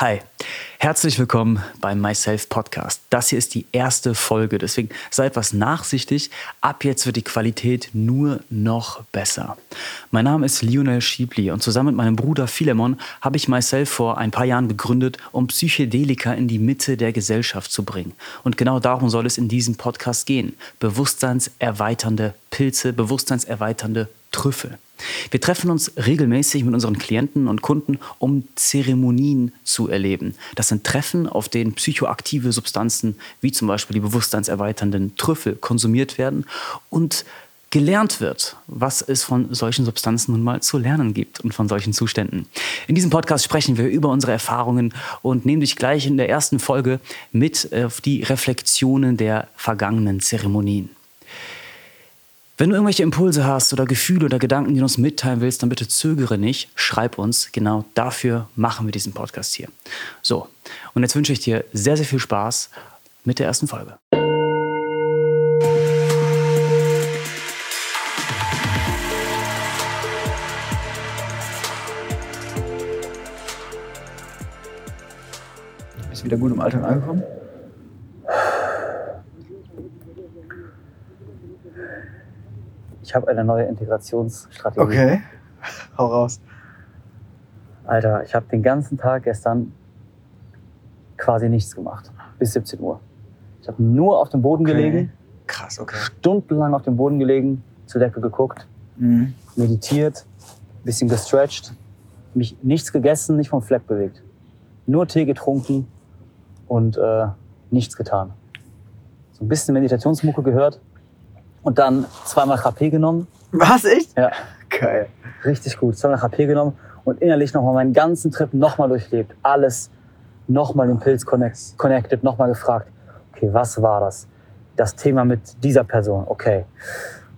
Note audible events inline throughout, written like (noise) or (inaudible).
Hi, herzlich willkommen beim Myself Podcast. Das hier ist die erste Folge, deswegen sei etwas nachsichtig. Ab jetzt wird die Qualität nur noch besser. Mein Name ist Lionel Schiebli und zusammen mit meinem Bruder Philemon habe ich Myself vor ein paar Jahren gegründet, um Psychedelika in die Mitte der Gesellschaft zu bringen. Und genau darum soll es in diesem Podcast gehen. Bewusstseinserweiternde Pilze, bewusstseinserweiternde Trüffel. Wir treffen uns regelmäßig mit unseren Klienten und Kunden, um Zeremonien zu erleben. Das sind Treffen, auf denen psychoaktive Substanzen wie zum Beispiel die bewusstseinserweiternden Trüffel konsumiert werden und gelernt wird, was es von solchen Substanzen nun mal zu lernen gibt und von solchen Zuständen. In diesem Podcast sprechen wir über unsere Erfahrungen und nehmen dich gleich in der ersten Folge mit auf die Reflexionen der vergangenen Zeremonien. Wenn du irgendwelche Impulse hast oder Gefühle oder Gedanken, die du uns mitteilen willst, dann bitte zögere nicht, schreib uns. Genau dafür machen wir diesen Podcast hier. So, und jetzt wünsche ich dir sehr, sehr viel Spaß mit der ersten Folge. Bist du wieder gut im Alltag angekommen? Ich habe eine neue Integrationsstrategie. Okay, hau raus. Alter, ich habe den ganzen Tag gestern quasi nichts gemacht. Bis 17 Uhr. Ich habe nur auf dem Boden Okay. gelegen, Krass, okay. stundenlang auf dem Boden gelegen, zur Decke geguckt, Mhm. meditiert, bisschen gestretched, mich nichts gegessen, nicht vom Fleck bewegt. Nur Tee getrunken und äh, nichts getan. So ein bisschen Meditationsmucke gehört und dann zweimal HP genommen. Was, echt? Ja, Geil. richtig gut. Zweimal HP genommen und innerlich nochmal meinen ganzen Trip nochmal durchlebt. Alles nochmal den Pilz connect, connected, nochmal gefragt. Okay, was war das? Das Thema mit dieser Person. Okay.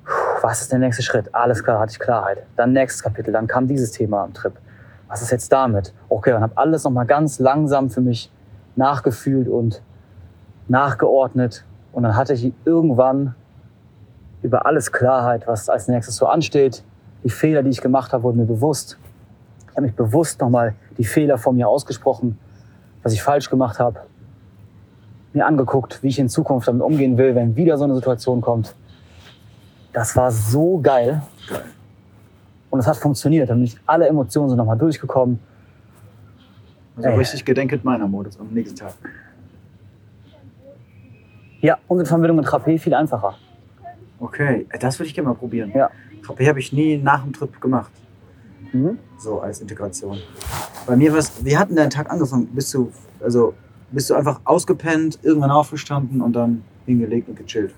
Puh, Was ist der nächste Schritt? Alles klar, hatte ich Klarheit. Dann nächstes Kapitel. Dann kam dieses Thema am Trip. Was ist jetzt damit? Okay, und habe alles nochmal ganz langsam für mich nachgefühlt und nachgeordnet. Und dann hatte ich irgendwann über alles Klarheit, was als nächstes so ansteht. Die Fehler, die ich gemacht habe, wurden mir bewusst. Ich habe mich bewusst nochmal die Fehler von mir ausgesprochen, was ich falsch gemacht habe. Mir angeguckt, wie ich in Zukunft damit umgehen will, wenn wieder so eine Situation kommt. Das war so geil. Und es hat funktioniert. Und nicht alle Emotionen sind nochmal durchgekommen. Also Ey. richtig gedenkelt meiner Modus am nächsten Tag. Ja, und in Verbindung mit HP viel einfacher. Okay, äh, das würde ich gerne mal probieren. Ja. KP habe ich nie nach dem Trip gemacht. Mhm. So als Integration. Bei mir war wie hat denn dein Tag angefangen? Bist du, also, bist du einfach ausgepennt, irgendwann aufgestanden und dann hingelegt und gechillt?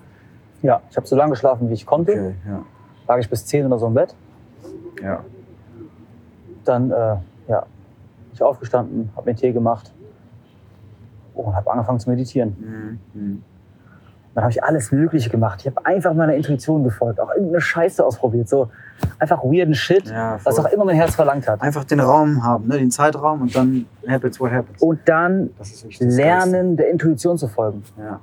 Ja, ich habe so lange geschlafen, wie ich konnte. Okay, ja. Lag ich bis 10 oder so im Bett. Ja. Dann äh, ja, bin ich aufgestanden, habe mir Tee gemacht und habe angefangen zu meditieren. Mhm. Dann habe ich alles Mögliche gemacht. Ich habe einfach meiner Intuition gefolgt, auch irgendeine Scheiße ausprobiert. So einfach weirden Shit, Ja, was auch immer mein Herz verlangt hat. Einfach den Raum haben, ne? den Zeitraum und dann happens what happens. Und dann lernen, der Intuition zu folgen. Ja.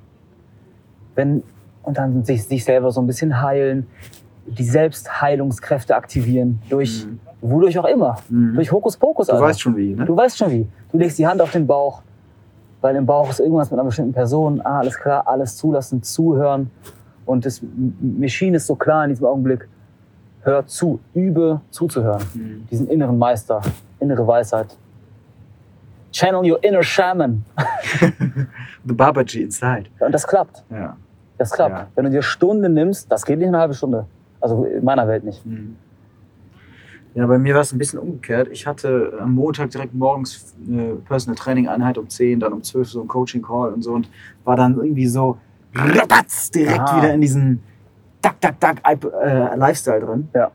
Wenn, und dann sich, sich selber so ein bisschen heilen, die Selbstheilungskräfte aktivieren, durch Mhm. wodurch auch immer. Mhm. Durch Hokuspokus. Du Alter. weißt schon wie, ne? Du weißt schon wie. Du legst die Hand auf den Bauch, weil im Bauch ist irgendwas mit einer bestimmten Person. Ah, alles klar, alles zulassen, zuhören. Und das Machine ist so klar in diesem Augenblick. Hör zu, übe zuzuhören. Mhm. Diesen inneren Meister, innere Weisheit. Channel your inner shaman. (laughs) The Babaji inside. Und das klappt. Ja. Das klappt. Ja. Wenn du dir Stunden nimmst, das geht nicht in einer halben Stunde. Also in meiner Welt nicht. Mhm. Ja, bei mir war es ein bisschen umgekehrt. Ich hatte am Montag direkt morgens eine Personal Training Einheit um 10, dann um 12 so ein Coaching Call und so und war dann irgendwie so rabatz, direkt Ah. wieder in diesen Dack, Dack, Dack äh, Lifestyle drin. Ja.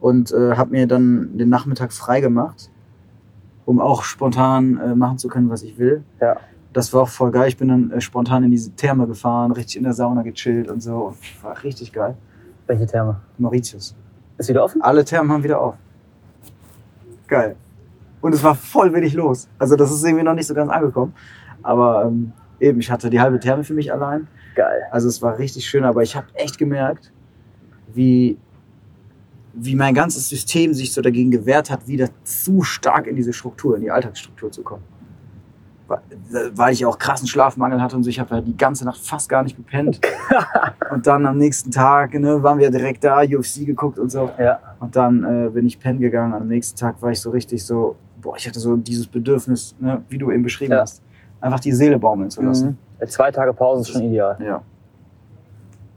Und äh, habe mir dann den Nachmittag frei gemacht, um auch spontan äh, machen zu können, was ich will. Ja. Das war auch voll geil. Ich bin dann äh, spontan in diese Therme gefahren, richtig in der Sauna gechillt und so. War richtig geil. Welche Therme? Mauritius. Ist wieder offen? Alle Thermen haben wieder auf. Geil. Und es war voll wenig los. Also das ist irgendwie noch nicht so ganz angekommen. Aber ähm, eben, ich hatte die halbe Therme für mich allein. Geil. Also es war richtig schön, aber ich habe echt gemerkt, wie, wie mein ganzes System sich so dagegen gewehrt hat, wieder zu stark in diese Struktur, in die Alltagsstruktur zu kommen. Weil- ich auch krassen Schlafmangel hatte und so. Ich habe ja die ganze Nacht fast gar nicht gepennt. (laughs) und dann am nächsten Tag ne, waren wir direkt da, UFC geguckt und so. Ja. Und dann äh, bin ich pennen gegangen. Am nächsten Tag war ich so richtig so, boah, ich hatte so dieses Bedürfnis, ne, wie du eben beschrieben Ja. hast, einfach die Seele baumeln zu lassen. Mhm. Zwei Tage Pause ist schon ideal. Ja.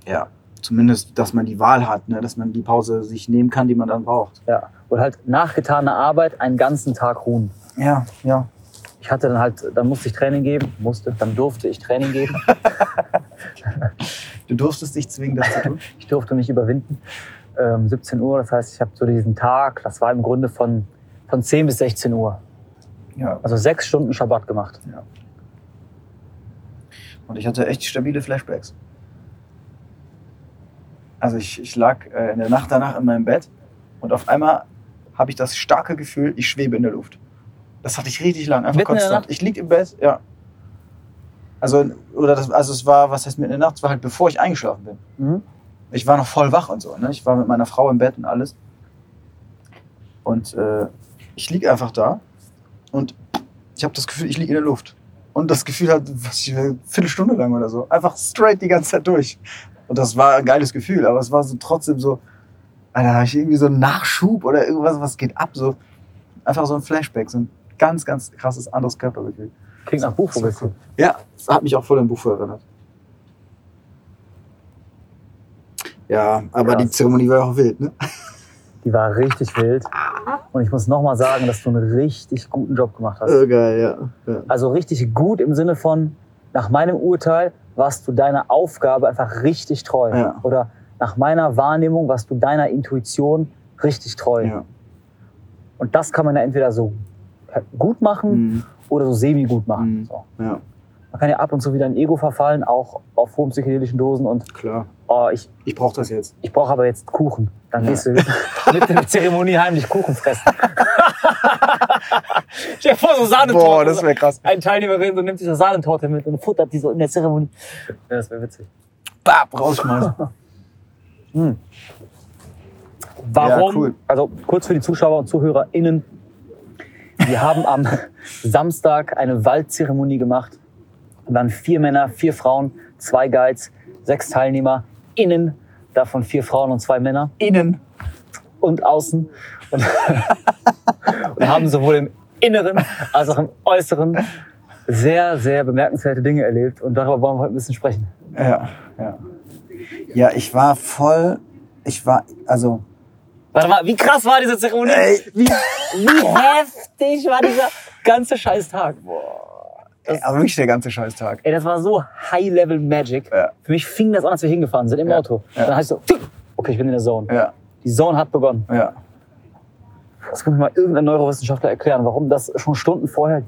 Ja. Zumindest, dass man die Wahl hat, ne? dass man die Pause sich nehmen kann, die man dann braucht. Ja. Und halt nach getaner Arbeit einen ganzen Tag ruhen. Ja, ja. Ich hatte dann halt, dann musste ich Training geben, musste, dann durfte ich Training geben. (laughs) Du durftest dich zwingen, das zu tun. (laughs) Ich durfte mich überwinden. Ähm, 17 Uhr, das heißt, ich habe so diesen Tag, das war im Grunde von, von 10 bis 16 Uhr. Ja. Also sechs Stunden Schabbat gemacht. Und ich hatte echt stabile Flashbacks. Also ich, ich lag äh, in der Nacht danach in meinem Bett und auf einmal habe ich das starke Gefühl, ich schwebe in der Luft. Das hatte ich richtig lang, einfach Mitten konstant. Ich lieg im Bett, ja. Also, oder das, also es war, was heißt mitten in der Nacht? Es war halt bevor ich eingeschlafen bin. Mhm. Ich war noch voll wach und so. Ne? Ich war mit meiner Frau im Bett und alles. Und äh, ich lieg einfach da und ich habe das Gefühl, ich liege in der Luft. Und das Gefühl hat, was ich, eine Viertelstunde lang oder so. Einfach straight die ganze Zeit durch. Und das war ein geiles Gefühl, aber es war so trotzdem so, Alter, habe ich irgendwie so einen Nachschub oder irgendwas, was geht ab? So, einfach so ein Flashback, so ein ganz, ganz krasses anderes Körpergefühl. Klingt nach Buchvogel. Ja, das hat mich auch voll an Buch erinnert. Ja, aber Krass. die Zeremonie war auch wild, ne? Die war richtig wild. Und ich muss nochmal sagen, dass du einen richtig guten Job gemacht hast. Äh, geil, ja. ja. Also richtig gut im Sinne von, nach meinem Urteil warst du deiner Aufgabe einfach richtig treu. Ja. Oder nach meiner Wahrnehmung warst du deiner Intuition richtig treu. ja. Und das kann man ja entweder so gut machen Mhm. oder so semi-gut machen. Mhm. So. ja, Man kann ja ab und zu wieder in Ego verfallen, auch auf hohen psychedelischen Dosen. Und klar. oh, ich, Ich brauche das jetzt. ich brauche aber jetzt Kuchen. Dann Ja. gehst du mit (laughs) der Zeremonie heimlich Kuchen fressen. (laughs) Stell dir vor, so Sahnetorte. Boah, das wäre krass. Ein Teilnehmerin so nimmt sich so Sahnetorte mit und futtert die so in der Zeremonie. Ja, das wäre witzig. Bap, rausschmeißen. (laughs) Hm. Warum? Ja, cool. Also kurz für die Zuschauer und ZuhörerInnen. Wir haben am Samstag eine Waldzeremonie gemacht. Wir waren vier Männer, vier Frauen, zwei Guides, sechs Teilnehmer innen, davon vier Frauen und zwei Männer Innen. und außen und, (laughs) und haben sowohl im Inneren als auch im Äußeren sehr, sehr bemerkenswerte Dinge erlebt und darüber wollen wir heute ein bisschen sprechen. Ja, ja. Ja, ich war voll. Ich war, also. Warte mal, wie krass war diese Zeremonie? Ey. Wie, wie heftig war dieser ganze Scheißtag? Ey, aber wirklich der ganze Scheißtag. Ey, das war so High-Level Magic. Ja. Für mich fing das an, als wir hingefahren sind im Ja. Auto. Ja. Dann heißt so, tick, okay, ich bin in der Zone. Ja, Die Zone hat begonnen. ja. Das kann mir mal irgendein Neurowissenschaftler erklären, warum das schon Stunden vorher.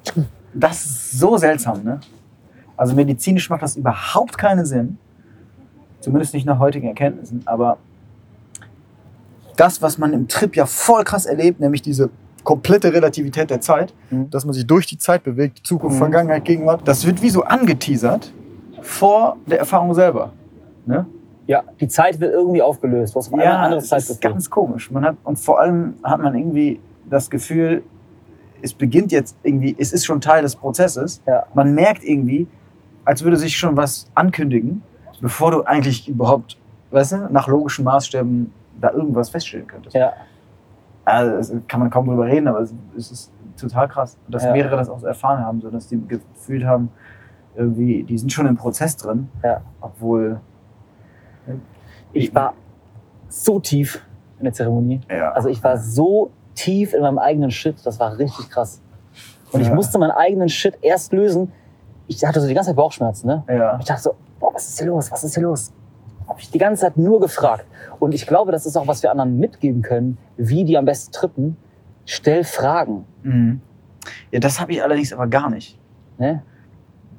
Das ist so seltsam, ne? Also medizinisch macht das überhaupt keinen Sinn. Zumindest nicht nach heutigen Erkenntnissen. Aber das, was man im Trip ja voll krass erlebt, nämlich diese komplette Relativität der Zeit, Mhm. dass man sich durch die Zeit bewegt, Zukunft, Mhm. Vergangenheit, Gegenwart, das wird wie so angeteasert vor der Erfahrung selber. Ne? Ja, die Zeit wird irgendwie aufgelöst. Auf einmal ein anderes das ist ganz komisch. Man hat, und vor allem hat man irgendwie das Gefühl, es beginnt jetzt irgendwie, es ist schon Teil des Prozesses. Ja. Man merkt irgendwie, als würde sich schon was ankündigen, bevor du eigentlich überhaupt, weißt du, nach logischen Maßstäben da irgendwas feststellen könntest. Ja, Also, das kann man kaum drüber reden, aber es, ist total krass. Dass Ja. mehrere das auch so erfahren haben, so dass die gefühlt haben, irgendwie, die sind schon im Prozess drin, ja. obwohl, Ich war so tief in der Zeremonie. ja, Also ich war so tief in meinem eigenen Shit, das war richtig krass. Und ich musste meinen eigenen Shit erst lösen. Ich hatte so die ganze Zeit Bauchschmerzen, ne? ja, ich dachte so, boah, was ist hier los? Was ist hier los? Habe ich die ganze Zeit nur gefragt. Und ich glaube, das ist auch, was wir anderen mitgeben können, wie die am besten trippen. Stell Fragen. Mhm. Ja, das habe ich allerdings aber gar nicht. Ne?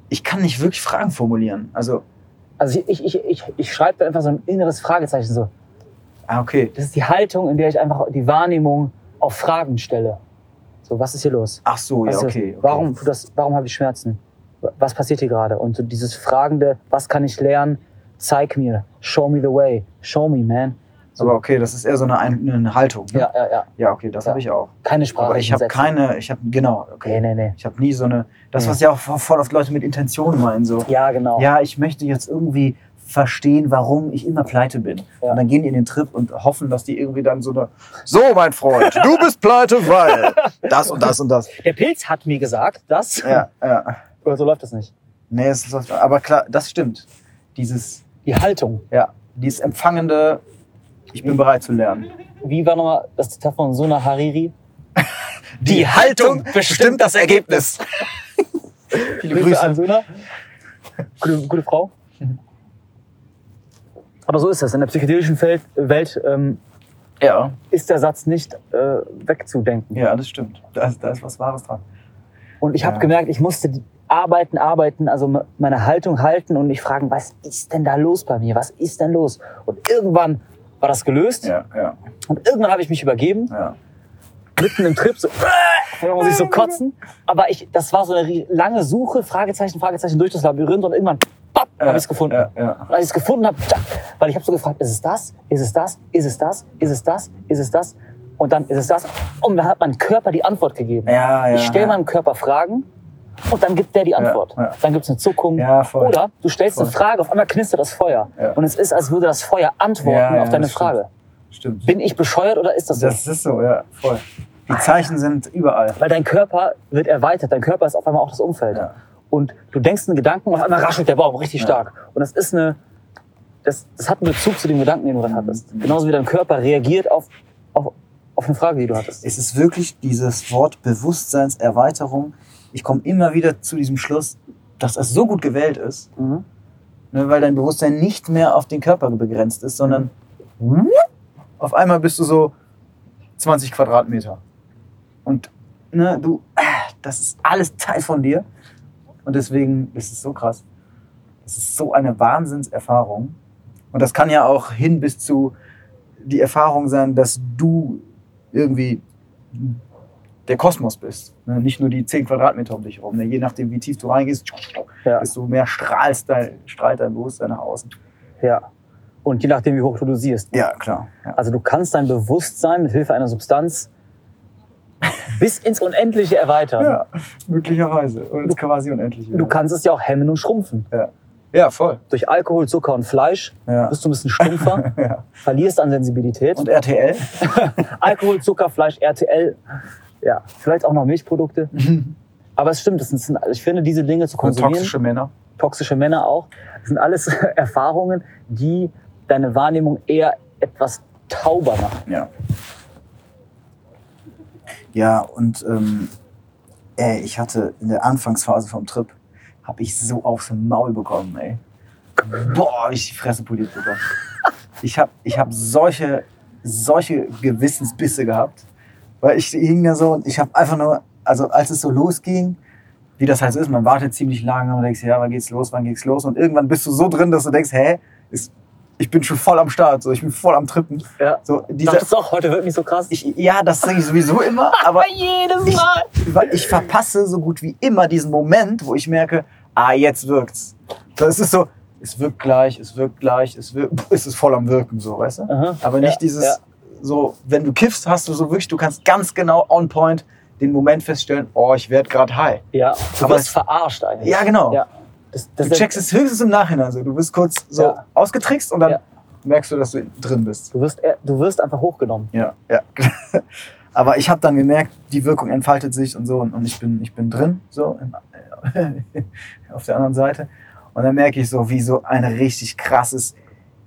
Ich kann nicht wirklich Fragen formulieren. Also, Also ich, ich, ich, ich, schreibe da einfach so ein inneres Fragezeichen so. ah, okay. Das ist die Haltung, in der ich einfach die Wahrnehmung auf Fragen stelle. So, was ist hier los? Ach so, ja, Was okay. okay. Warum, das, warum habe ich Schmerzen? Was passiert hier gerade? Und so dieses fragende, was kann ich lernen? Zeig mir, show me the way, show me, man. Aber okay, das ist eher so eine, Ein- eine Haltung. Ne? Ja, ja, ja. Ja, okay, das Ja. habe ich auch. Keine Sprache. Aber ich habe keine, ich habe, genau, okay. Nee, nee, nee. Ich habe nie so eine, das, Nee. was ja auch voll oft Leute mit Intention meinen, so. Ja, genau. Ja, ich möchte jetzt irgendwie verstehen, warum ich immer pleite bin. Ja. Und dann gehen die in den Trip und hoffen, dass die irgendwie dann so eine, so mein Freund, du bist pleite, weil (laughs) das und das und das. Der Pilz hat mir gesagt, dass. Ja, ja. (laughs) Oder so läuft das nicht. Nee, es ist, aber klar, das stimmt. Dieses, Die Haltung. ja, dieses empfangende, ich bin bereit zu lernen. Wie war nochmal das Zitat von Sona Hariri? Die Haltung bestimmt das Ergebnis. Viele Grüße an Sona. Gute, gute Frau. Aber so ist das. In der psychedelischen Welt, Welt ähm, Ja, ist der Satz nicht äh, wegzudenken. ja, das stimmt. Da ist, da ist was Wahres dran. Und ich habe Ja. gemerkt, ich musste die- arbeiten, arbeiten, also me- meine Haltung halten und mich fragen, was ist denn da los bei mir? Was ist denn los? Und irgendwann war das gelöst Ja, ja, und irgendwann habe ich mich übergeben, ja. mitten im Trip, so, (laughs) da muss ich so kotzen. Aber ich, das war so eine lange Suche, Fragezeichen, Fragezeichen durch das Labyrinth und irgendwann pop, habe ich es gefunden. Ja, ja. Und als ich es gefunden habe, weil ich habe so gefragt, ist es das? Ist es das? Ist es das? Ist es das? Ist es das? Und dann ist es das. Und dann hat mein Körper die Antwort gegeben. Ja, ja. ich stelle meinem Körper Fragen und dann gibt der die Antwort. ja. Dann gibt es eine Zuckung. Ja. Oder du stellst eine Voll. Frage, auf einmal knistert das Feuer. Ja. Und es ist, als würde das Feuer antworten Ja, ja, auf deine das stimmt. Frage. Stimmt. Bin ich bescheuert oder ist das so? Das ist so, ja, voll. Die Zeichen sind überall. Weil dein Körper wird erweitert. Dein Körper ist auf einmal auch das Umfeld. Ja. Und du denkst einen Gedanken und auf einmal raschelt der Baum richtig Ja. stark. Und das ist eine, das, das hat einen Bezug zu dem Gedanken, den du gerade hattest. Mhm. Genauso wie dein Körper reagiert auf, auf, auf eine Frage, die du hattest. Es ist wirklich dieses Wort Bewusstseinserweiterung. Ich komme immer wieder zu diesem Schluss, dass das so gut gewählt ist, Mhm. ne, weil dein Bewusstsein nicht mehr auf den Körper begrenzt ist, sondern auf einmal bist du so 20 Quadratmeter. Und ne, du, das ist alles Teil von dir. Und deswegen ist es so krass. Das ist so eine Wahnsinnserfahrung. Und das kann ja auch hin bis zu die Erfahrung sein, dass du irgendwie der Kosmos bist. Ne? Nicht nur die 10 Quadratmeter um dich herum. Ne? Je nachdem, wie tief du reingehst, Ja. desto mehr strahlst dein, strahlt dein Bewusstsein nach außen. ja. Und je nachdem, wie hoch du dosierst. Ja, klar. Ja. Also du kannst dein Bewusstsein mit Hilfe einer Substanz bis ins Unendliche erweitern. ja, möglicherweise. Und es quasi unendlich. Du kannst es ja auch hemmen und schrumpfen. ja. ja, voll. Durch Alkohol, Zucker und Fleisch Ja. bist du ein bisschen stumpfer, (laughs) Ja. verlierst an Sensibilität. Und RTL? (laughs) Alkohol, Zucker, Fleisch, RTL, ja, vielleicht auch noch Milchprodukte. (laughs) Aber es stimmt, das sind, ich finde, diese Dinge zu Und konsumieren, toxische Männer. toxische Männer auch, das sind alles (laughs) Erfahrungen, die deine Wahrnehmung eher etwas tauber machen. Ja. Ja, und ähm, ey, ich hatte in der Anfangsphase vom Trip, habe ich so aufs Maul bekommen, ey. Boah, ich die Fresse poliert bekommen. Ich habe ich hab solche, solche Gewissensbisse gehabt, weil ich hing da so und ich habe einfach nur, also als es so losging, wie das halt so ist, man wartet ziemlich lange und denkst, ja, wann geht's los, wann geht's los? Und irgendwann bist du so drin, dass du denkst, hä, ist, ich bin schon voll am Start, so, ich bin voll am Trippen. Ja. So, dieser, Dachtest du auch, heute wird nicht so krass? ich, ja, das sage ich sowieso immer, (laughs) aber jedes ich, weil ich verpasse so gut wie immer diesen Moment, wo ich merke, ah, jetzt wirkt's. Das ist so, es wirkt gleich, es wirkt gleich, es, wirkt, es ist voll am Wirken, so, weißt du? Aha. Aber nicht Ja, dieses, ja. So, wenn du kiffst, hast du so wirklich, du kannst ganz genau on point den Moment feststellen, oh, ich werde gerade high. Ja, du Aber wirst es- verarscht eigentlich. Ja, genau. Ja. Das, das Du checkst es höchstens im Nachhinein so. Du bist kurz so Ja. ausgetrickst und dann Ja. merkst du, dass du drin bist. Du wirst, du wirst einfach hochgenommen. Ja, ja. (laughs) Aber ich habe dann gemerkt, die Wirkung entfaltet sich und so und, und ich bin, ich bin drin, so im, (laughs) auf der anderen Seite. Und dann merke ich so, wie so ein richtig krasses,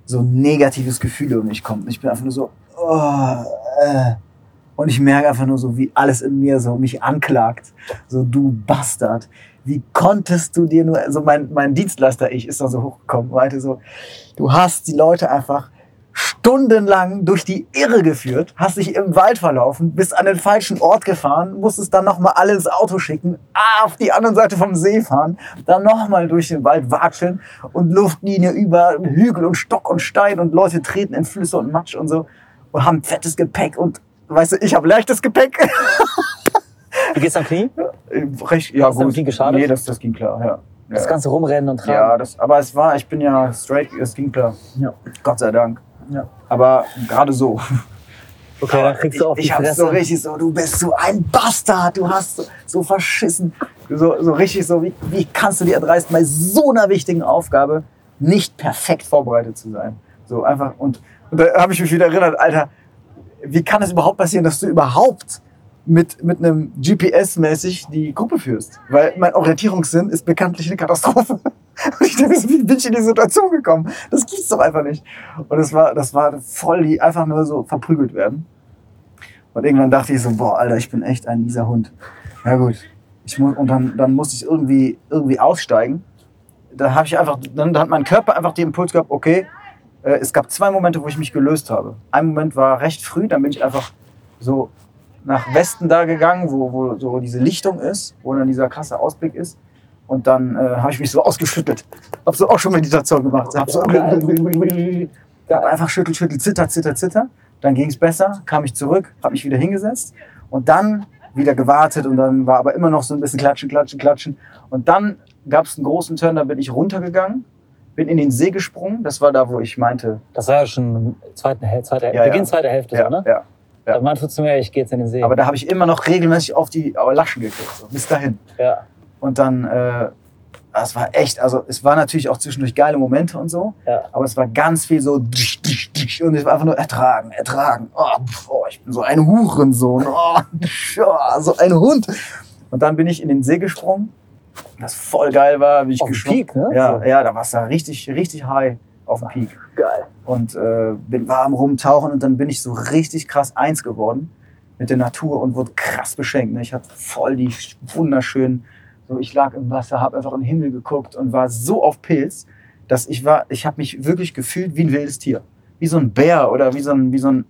so negatives Gefühl über mich kommt. Und ich bin einfach nur so, oh, äh. und ich merke einfach nur so, wie alles in mir so mich anklagt. So, du Bastard. Wie konntest du dir nur, also mein, mein Dienstleister-Ich ist dann so hochgekommen, meinte so, du hast die Leute einfach stundenlang durch die Irre geführt, hast dich im Wald verlaufen, bist an den falschen Ort gefahren, musstest dann nochmal alle ins Auto schicken, auf die andere Seite vom See fahren, dann nochmal durch den Wald watscheln und Luftlinie über Hügel und Stock und Stein und Leute treten in Flüsse und Matsch und so und haben fettes Gepäck und weißt du, ich habe leichtes Gepäck. (laughs) Wie geht's am Knie? Recht, ja, deinem gut. Knie geschadet? Nee, das, das ging klar, ja. Das ja. ganze Rumrennen und Tragen. Ja, das, aber es war, ich bin ja straight, es ging klar. Ja. Gott sei Dank. Ja. Aber gerade so. Okay, dann kriegst du auf ich, die ich hab's so richtig so, du bist so ein Bastard, du hast so, so verschissen. So, so richtig so, wie, wie kannst du dir erdreisten, bei so einer wichtigen Aufgabe nicht perfekt vorbereitet zu sein. So einfach, und, und da habe ich mich wieder erinnert, Alter, wie kann es überhaupt passieren, dass du überhaupt mit, mit einem GPS-mäßig die Gruppe führst? Weil mein Orientierungssinn ist bekanntlich eine Katastrophe. (laughs) Und ich denke, wie bin ich in die Situation gekommen? Das gibt's doch einfach nicht. Und das war, das war voll die, einfach nur so verprügelt werden. Und irgendwann dachte ich so, boah, Alter, ich bin echt ein mieser Hund. Ja gut. Ich muss, und dann, dann musste ich irgendwie, irgendwie aussteigen. Da habe ich einfach, dann, dann hat mein Körper einfach den Impuls gehabt, okay, äh, es gab zwei Momente, wo ich mich gelöst habe. Ein Moment war recht früh, dann bin ich einfach so nach Westen da gegangen, wo, wo so diese Lichtung ist, wo dann dieser krasse Ausblick ist. Und dann äh, habe ich mich so (laughs) ausgeschüttelt. Hab so auch schon Meditation gemacht. Hab so (laughs) einfach schüttel, schüttel, zitter, zitter, zitter. Dann ging es besser, kam ich zurück, habe mich wieder hingesetzt und dann wieder gewartet und dann war aber immer noch so ein bisschen klatschen, klatschen, klatschen. Und dann gab es einen großen Turn, da bin ich runtergegangen, bin in den See gesprungen. Das war da, wo ich meinte, Das war ja schon zweite, Häl- zweite, Ja, Beginn ja. zweiter Hälfte, ja, so, ne? ja. ja. Da meinte zu mir, ich gehe jetzt in den See. Aber da habe ich immer noch regelmäßig auf die Laschen gekriegt, so, bis dahin. ja. Und dann, äh, das war echt, also es war natürlich auch zwischendurch geile Momente und so, Ja. aber es war ganz viel so und es war einfach nur ertragen, ertragen. Oh, pf, oh, ich bin so ein Hurensohn, oh, ja, (laughs) so ein Hund. Und dann bin ich in den See gesprungen, das voll geil war, wie ich Auf dem geschwommen. Peak, ne? Ja, ja, da war es da richtig, richtig high auf dem Peak Geil. und äh, bin, war am Rumtauchen und dann bin ich so richtig krass eins geworden mit der Natur und wurde krass beschenkt. Ne? Ich hatte voll die wunderschönen, so ich lag im Wasser, habe einfach in den Himmel geguckt und war so auf Pilz, dass ich war, ich habe mich wirklich gefühlt wie ein wildes Tier, wie so ein Bär oder wie so ein, wie so ein,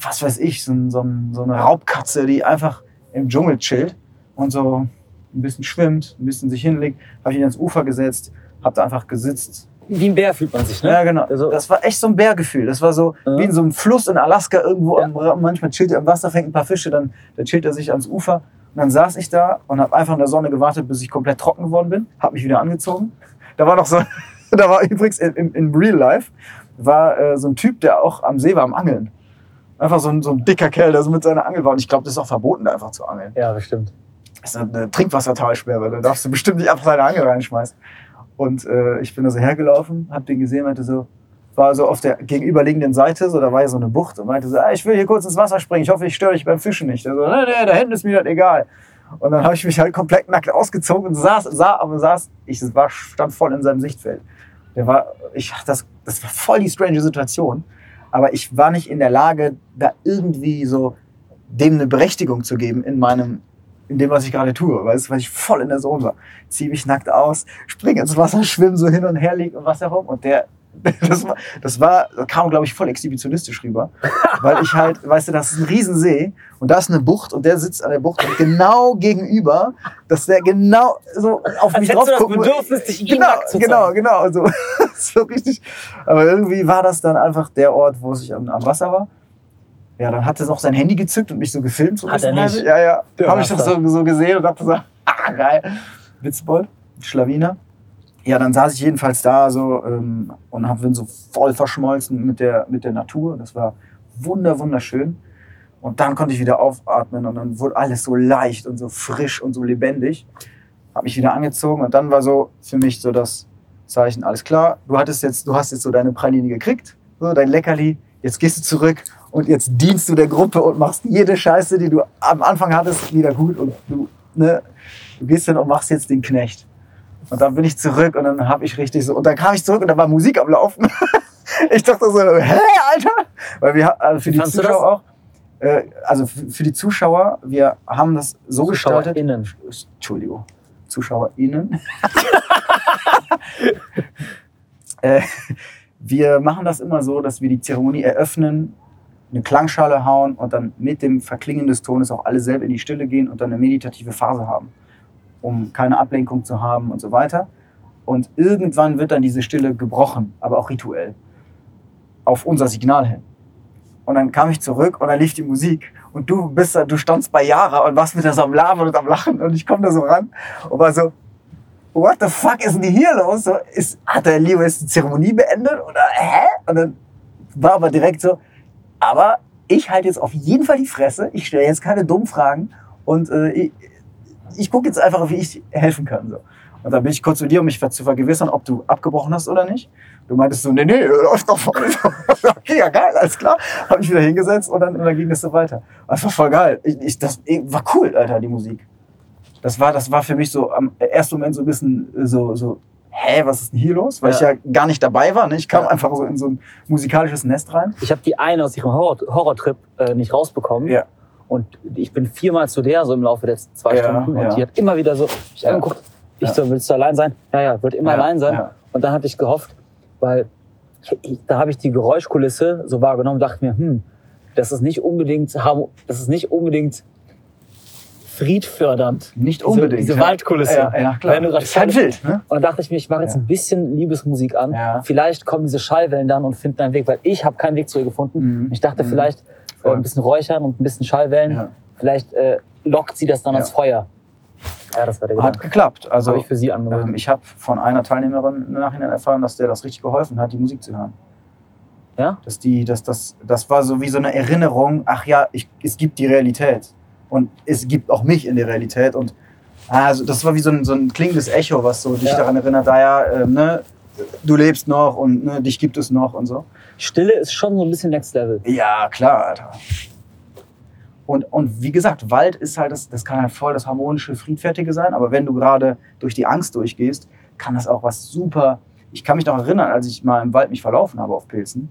was weiß ich, so, ein, so, ein, so eine Raubkatze, die einfach im Dschungel chillt und so ein bisschen schwimmt, ein bisschen sich hinlegt. Habe ich ihn ans Ufer gesetzt, habe da einfach gesitzt, Wie ein Bär fühlt man sich, ne? ja, genau. Also- das war echt so ein Bärgefühl. Das war so Ja. wie in so einem Fluss in Alaska irgendwo. Ja. Am, manchmal chillt er im Wasser, fängt ein paar Fische, dann, dann chillt er sich ans Ufer. Und dann saß ich da und habe einfach in der Sonne gewartet, bis ich komplett trocken geworden bin. Habe mich wieder angezogen. Da war noch so, (laughs) da war übrigens in, in, in Real Life, war äh, so ein Typ, der auch am See war am Angeln. Einfach so ein, so ein dicker Kerl, der so mit seiner Angel war. Und ich glaube, das ist auch verboten, da einfach zu angeln. Ja, bestimmt. Ist eine Trinkwassertalsperre, da darfst du bestimmt nicht einfach deine Angel reinschmeißen. Und äh, ich bin da so hergelaufen, hab den gesehen, meinte so, war so auf der gegenüberliegenden Seite, so da war ja so eine Bucht und meinte so, ah, ich will hier kurz ins Wasser springen, ich hoffe, ich störe dich beim Fischen nicht. Er so, nee, nee, da hinten ist mir das egal. Und dann habe ich mich halt komplett nackt ausgezogen und saß, sah, aber saß, ich war, stand voll in seinem Sichtfeld. Der war, ich, das, das war voll die strange Situation. Aber ich war nicht in der Lage, da irgendwie so dem eine Berechtigung zu geben in meinem, in dem, was ich gerade tue, weißt du, weil ich voll in der Zone war. Zieh mich nackt aus, spring ins Wasser, schwimm so hin und her, lieg im Wasser rum und der, (laughs) das war, das war, kam, glaube ich, voll exhibitionistisch rüber, (laughs) weil ich halt, weißt du, das ist ein Riesensee und da ist eine Bucht und der sitzt an der Bucht und genau gegenüber, dass der genau so auf Als mich drauf gucken Bedürfnis, dich genau, nackt zu genau, genau, so, (laughs) so richtig. Aber irgendwie war das dann einfach der Ort, wo ich am, am Wasser war. Ja, dann hat er noch sein Handy gezückt und mich so gefilmt. So Hat er nicht? Ja, ja. Der Habe ich doch so, so gesehen und dachte so, (laughs) ah, geil. Witzbold, Schlawiner. Ja, dann saß ich jedenfalls da so ähm, und hab, bin so voll verschmolzen mit der, mit der Natur. Das war wunder, wunderschön. Und dann konnte ich wieder aufatmen und dann wurde alles so leicht und so frisch und so lebendig. Hab mich wieder angezogen und dann war so für mich so das Zeichen, alles klar, du hattest jetzt, du hast jetzt so deine Praline gekriegt, so dein Leckerli, jetzt gehst du zurück und jetzt dienst du der Gruppe und machst jede Scheiße, die du am Anfang hattest, wieder gut und du, ne, du gehst dann und machst jetzt den Knecht. Und dann bin ich zurück und dann habe ich richtig so, und dann kam ich zurück und da war Musik am Laufen. (laughs) ich dachte so, hä, Alter? Weil wir, also für die Zuschauer auch, äh, also für für die Zuschauer, wir haben das so gestaltet. ZuschauerInnen. Entschuldigung, ZuschauerInnen. (laughs) äh, wir machen das immer so, dass wir die Zeremonie eröffnen, eine Klangschale hauen und dann mit dem Verklingen des Tones auch alle selber in die Stille gehen und dann eine meditative Phase haben, um keine Ablenkung zu haben und so weiter. Und irgendwann wird dann diese Stille gebrochen, aber auch rituell, auf unser Signal hin. Und dann kam ich zurück und dann lief die Musik und du bist da, du standst bei Yara und warst mit der so am Labern und am Lachen und ich komme da so ran und war so, what the fuck ist denn hier los? So, ist, hat der Leo jetzt die Zeremonie beendet oder hä? Und dann war aber direkt so, aber ich halte jetzt auf jeden Fall die Fresse, ich stelle jetzt keine dummen Fragen und äh, ich, ich gucke jetzt einfach, wie ich helfen kann. So. Und dann bin ich kurz zu dir, um mich zu vergewissern, ob du abgebrochen hast oder nicht. Du meintest so, nee, nee, läuft doch voll. okay, (laughs) ja geil, alles klar. Hab mich wieder hingesetzt und dann, und dann ging das so weiter. War voll geil. Ich, ich, das war cool, Alter, die Musik. Das war, das war für mich so am ersten Moment so ein bisschen so, so hä, was ist denn hier los? Weil Ja. ich ja gar nicht dabei war. Ne? Ich kam Ja. einfach so in so ein musikalisches Nest rein. Ich habe die eine aus ihrem Horror Horrortrip äh, nicht rausbekommen. Ja. Und ich bin viermal zu der so im Laufe der zwei Ja, Stunden. Und die hat immer wieder so mich Ja. angeguckt. Ich so, willst du allein sein? Ja, ja, wird immer allein sein. Und dann hatte ich gehofft, weil ich, da habe ich die Geräuschkulisse so wahrgenommen und dachte mir, hm, das ist nicht unbedingt, das ist nicht unbedingt friedfördernd. Nicht Diese- unbedingt. Diese ja. Waldkulisse. Ja, ja klar. Wenn du ist halt voll- wild. Ne? Und dann dachte ich mir, ich mache jetzt ein bisschen Liebesmusik an. Vielleicht kommen diese Schallwellen dann und finden einen Weg, weil ich habe keinen Weg zu ihr gefunden. Mhm. Ich dachte Mhm. vielleicht äh, ein bisschen räuchern und ein bisschen Schallwellen. Vielleicht äh, lockt sie das dann ans Feuer. Ja, das war der Hat Gedanke. geklappt. Das Also habe ich für sie angemeldet. ähm, ich habe von einer Teilnehmerin im Nachhinein erfahren, dass der das richtig geholfen hat, die Musik zu hören. ja? Dass die, dass das, das war so wie so eine Erinnerung, ach ja, ich, es gibt die Realität. Und es gibt auch mich in der Realität. Und also das war wie so ein, so ein klingendes Echo, was so dich Ja. daran erinnert, da ja, ähm, ne, du lebst noch und ne, dich gibt es noch und so. Stille ist schon so ein bisschen Next Level. Ja, klar, Alter. Und, und wie gesagt, Wald ist halt, das, das kann halt voll das harmonische, friedfertige sein, aber wenn du gerade durch die Angst durchgehst, kann das auch was super. Ich kann mich noch erinnern, als ich mal im Wald mich verlaufen habe auf Pilzen.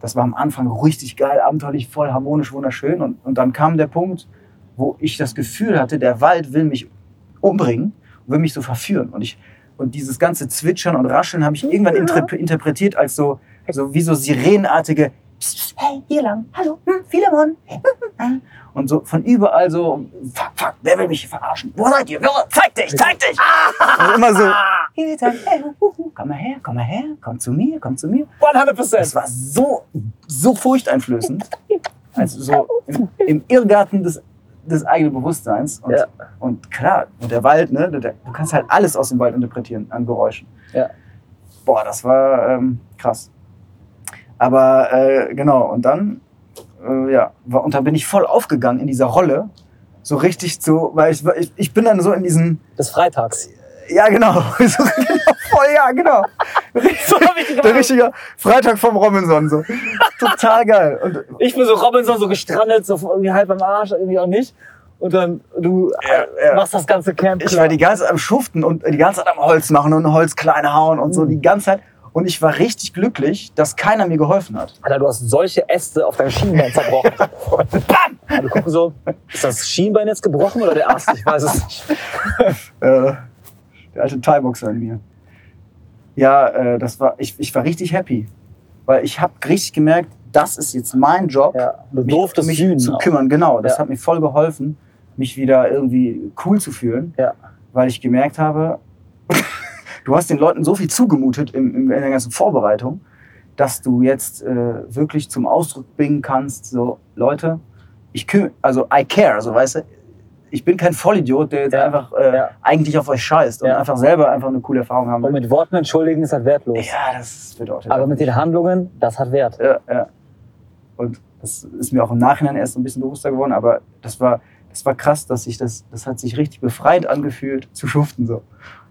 Das war am Anfang richtig geil, abenteuerlich, voll harmonisch, wunderschön. Und, und dann kam der Punkt, wo ich das Gefühl hatte, der Wald will mich umbringen will mich so verführen. Und, ich, und dieses ganze Zwitschern und Rascheln habe ich irgendwann interpre- interpretiert als so, so wie so sirenenartige hey, hier lang, hallo, hm, Philemon. Und so von überall so, fuck, fuck, wer will mich verarschen? Wo seid ihr? Zeig dich, zeig dich! Und immer so, zeig, hey, hu, hu, komm mal her, komm mal her, komm zu mir, komm zu mir. 100%. Das war so, so furchteinflößend. Also so im, im Irrgarten des, des eigenen Bewusstseins. Und, Ja. und klar, und der Wald, ne, du kannst halt alles aus dem Wald interpretieren an Geräuschen. Ja. Boah, das war ähm, krass. Aber äh, genau, und dann, äh, ja, war, und dann bin ich voll aufgegangen in dieser Rolle. So richtig so, weil ich, ich, ich bin dann so in diesen, Des Freitags. Ja genau, (laughs) so, genau voll, ja genau. So ich Der richtige Freitag vom Robinson, so. Total geil. Und Ich bin so Robinson, so gestrandet, so irgendwie halb am Arsch, irgendwie auch nicht. Und dann du Ja, ja. machst das ganze Camp ich klar. war die ganze Zeit am Schuften und die ganze Zeit am Holz machen und Holz kleine hauen und so Mhm. die ganze Zeit. Und ich war richtig glücklich, dass keiner mir geholfen hat. Alter, du hast solche Äste auf deinem Schienbein zerbrochen. (laughs) Bam! Und du guckst so, ist das Schienbein jetzt gebrochen oder der Ast? Ich weiß es nicht. (laughs) Äh, alte Thai-Boxer in mir. Ja, äh, das war, ich, ich war richtig happy. Weil ich habe richtig gemerkt, das ist jetzt mein Job, Ja, du mich, mich sühnen zu auch. kümmern. Genau, das Ja. hat mir voll geholfen, mich wieder irgendwie cool zu fühlen. Ja. Weil ich gemerkt habe, (laughs) du hast den Leuten so viel zugemutet im, in der ganzen Vorbereitung, dass du jetzt äh, wirklich zum Ausdruck bringen kannst, so Leute, ich kümmere, also I care, also weißt du, ich bin kein Vollidiot, der jetzt Ja, einfach äh, ja. eigentlich auf euch scheißt und Ja. einfach selber einfach eine coole Erfahrung haben Und will. mit Worten entschuldigen ist halt wertlos. Ja, das bedeutet. Aber auch mit den. Handlungen, das hat Wert. Ja, ja. Und das ist mir auch im Nachhinein erst ein bisschen bewusster geworden, aber das war, das war krass, dass sich das, das hat sich richtig befreit angefühlt, zu schuften so.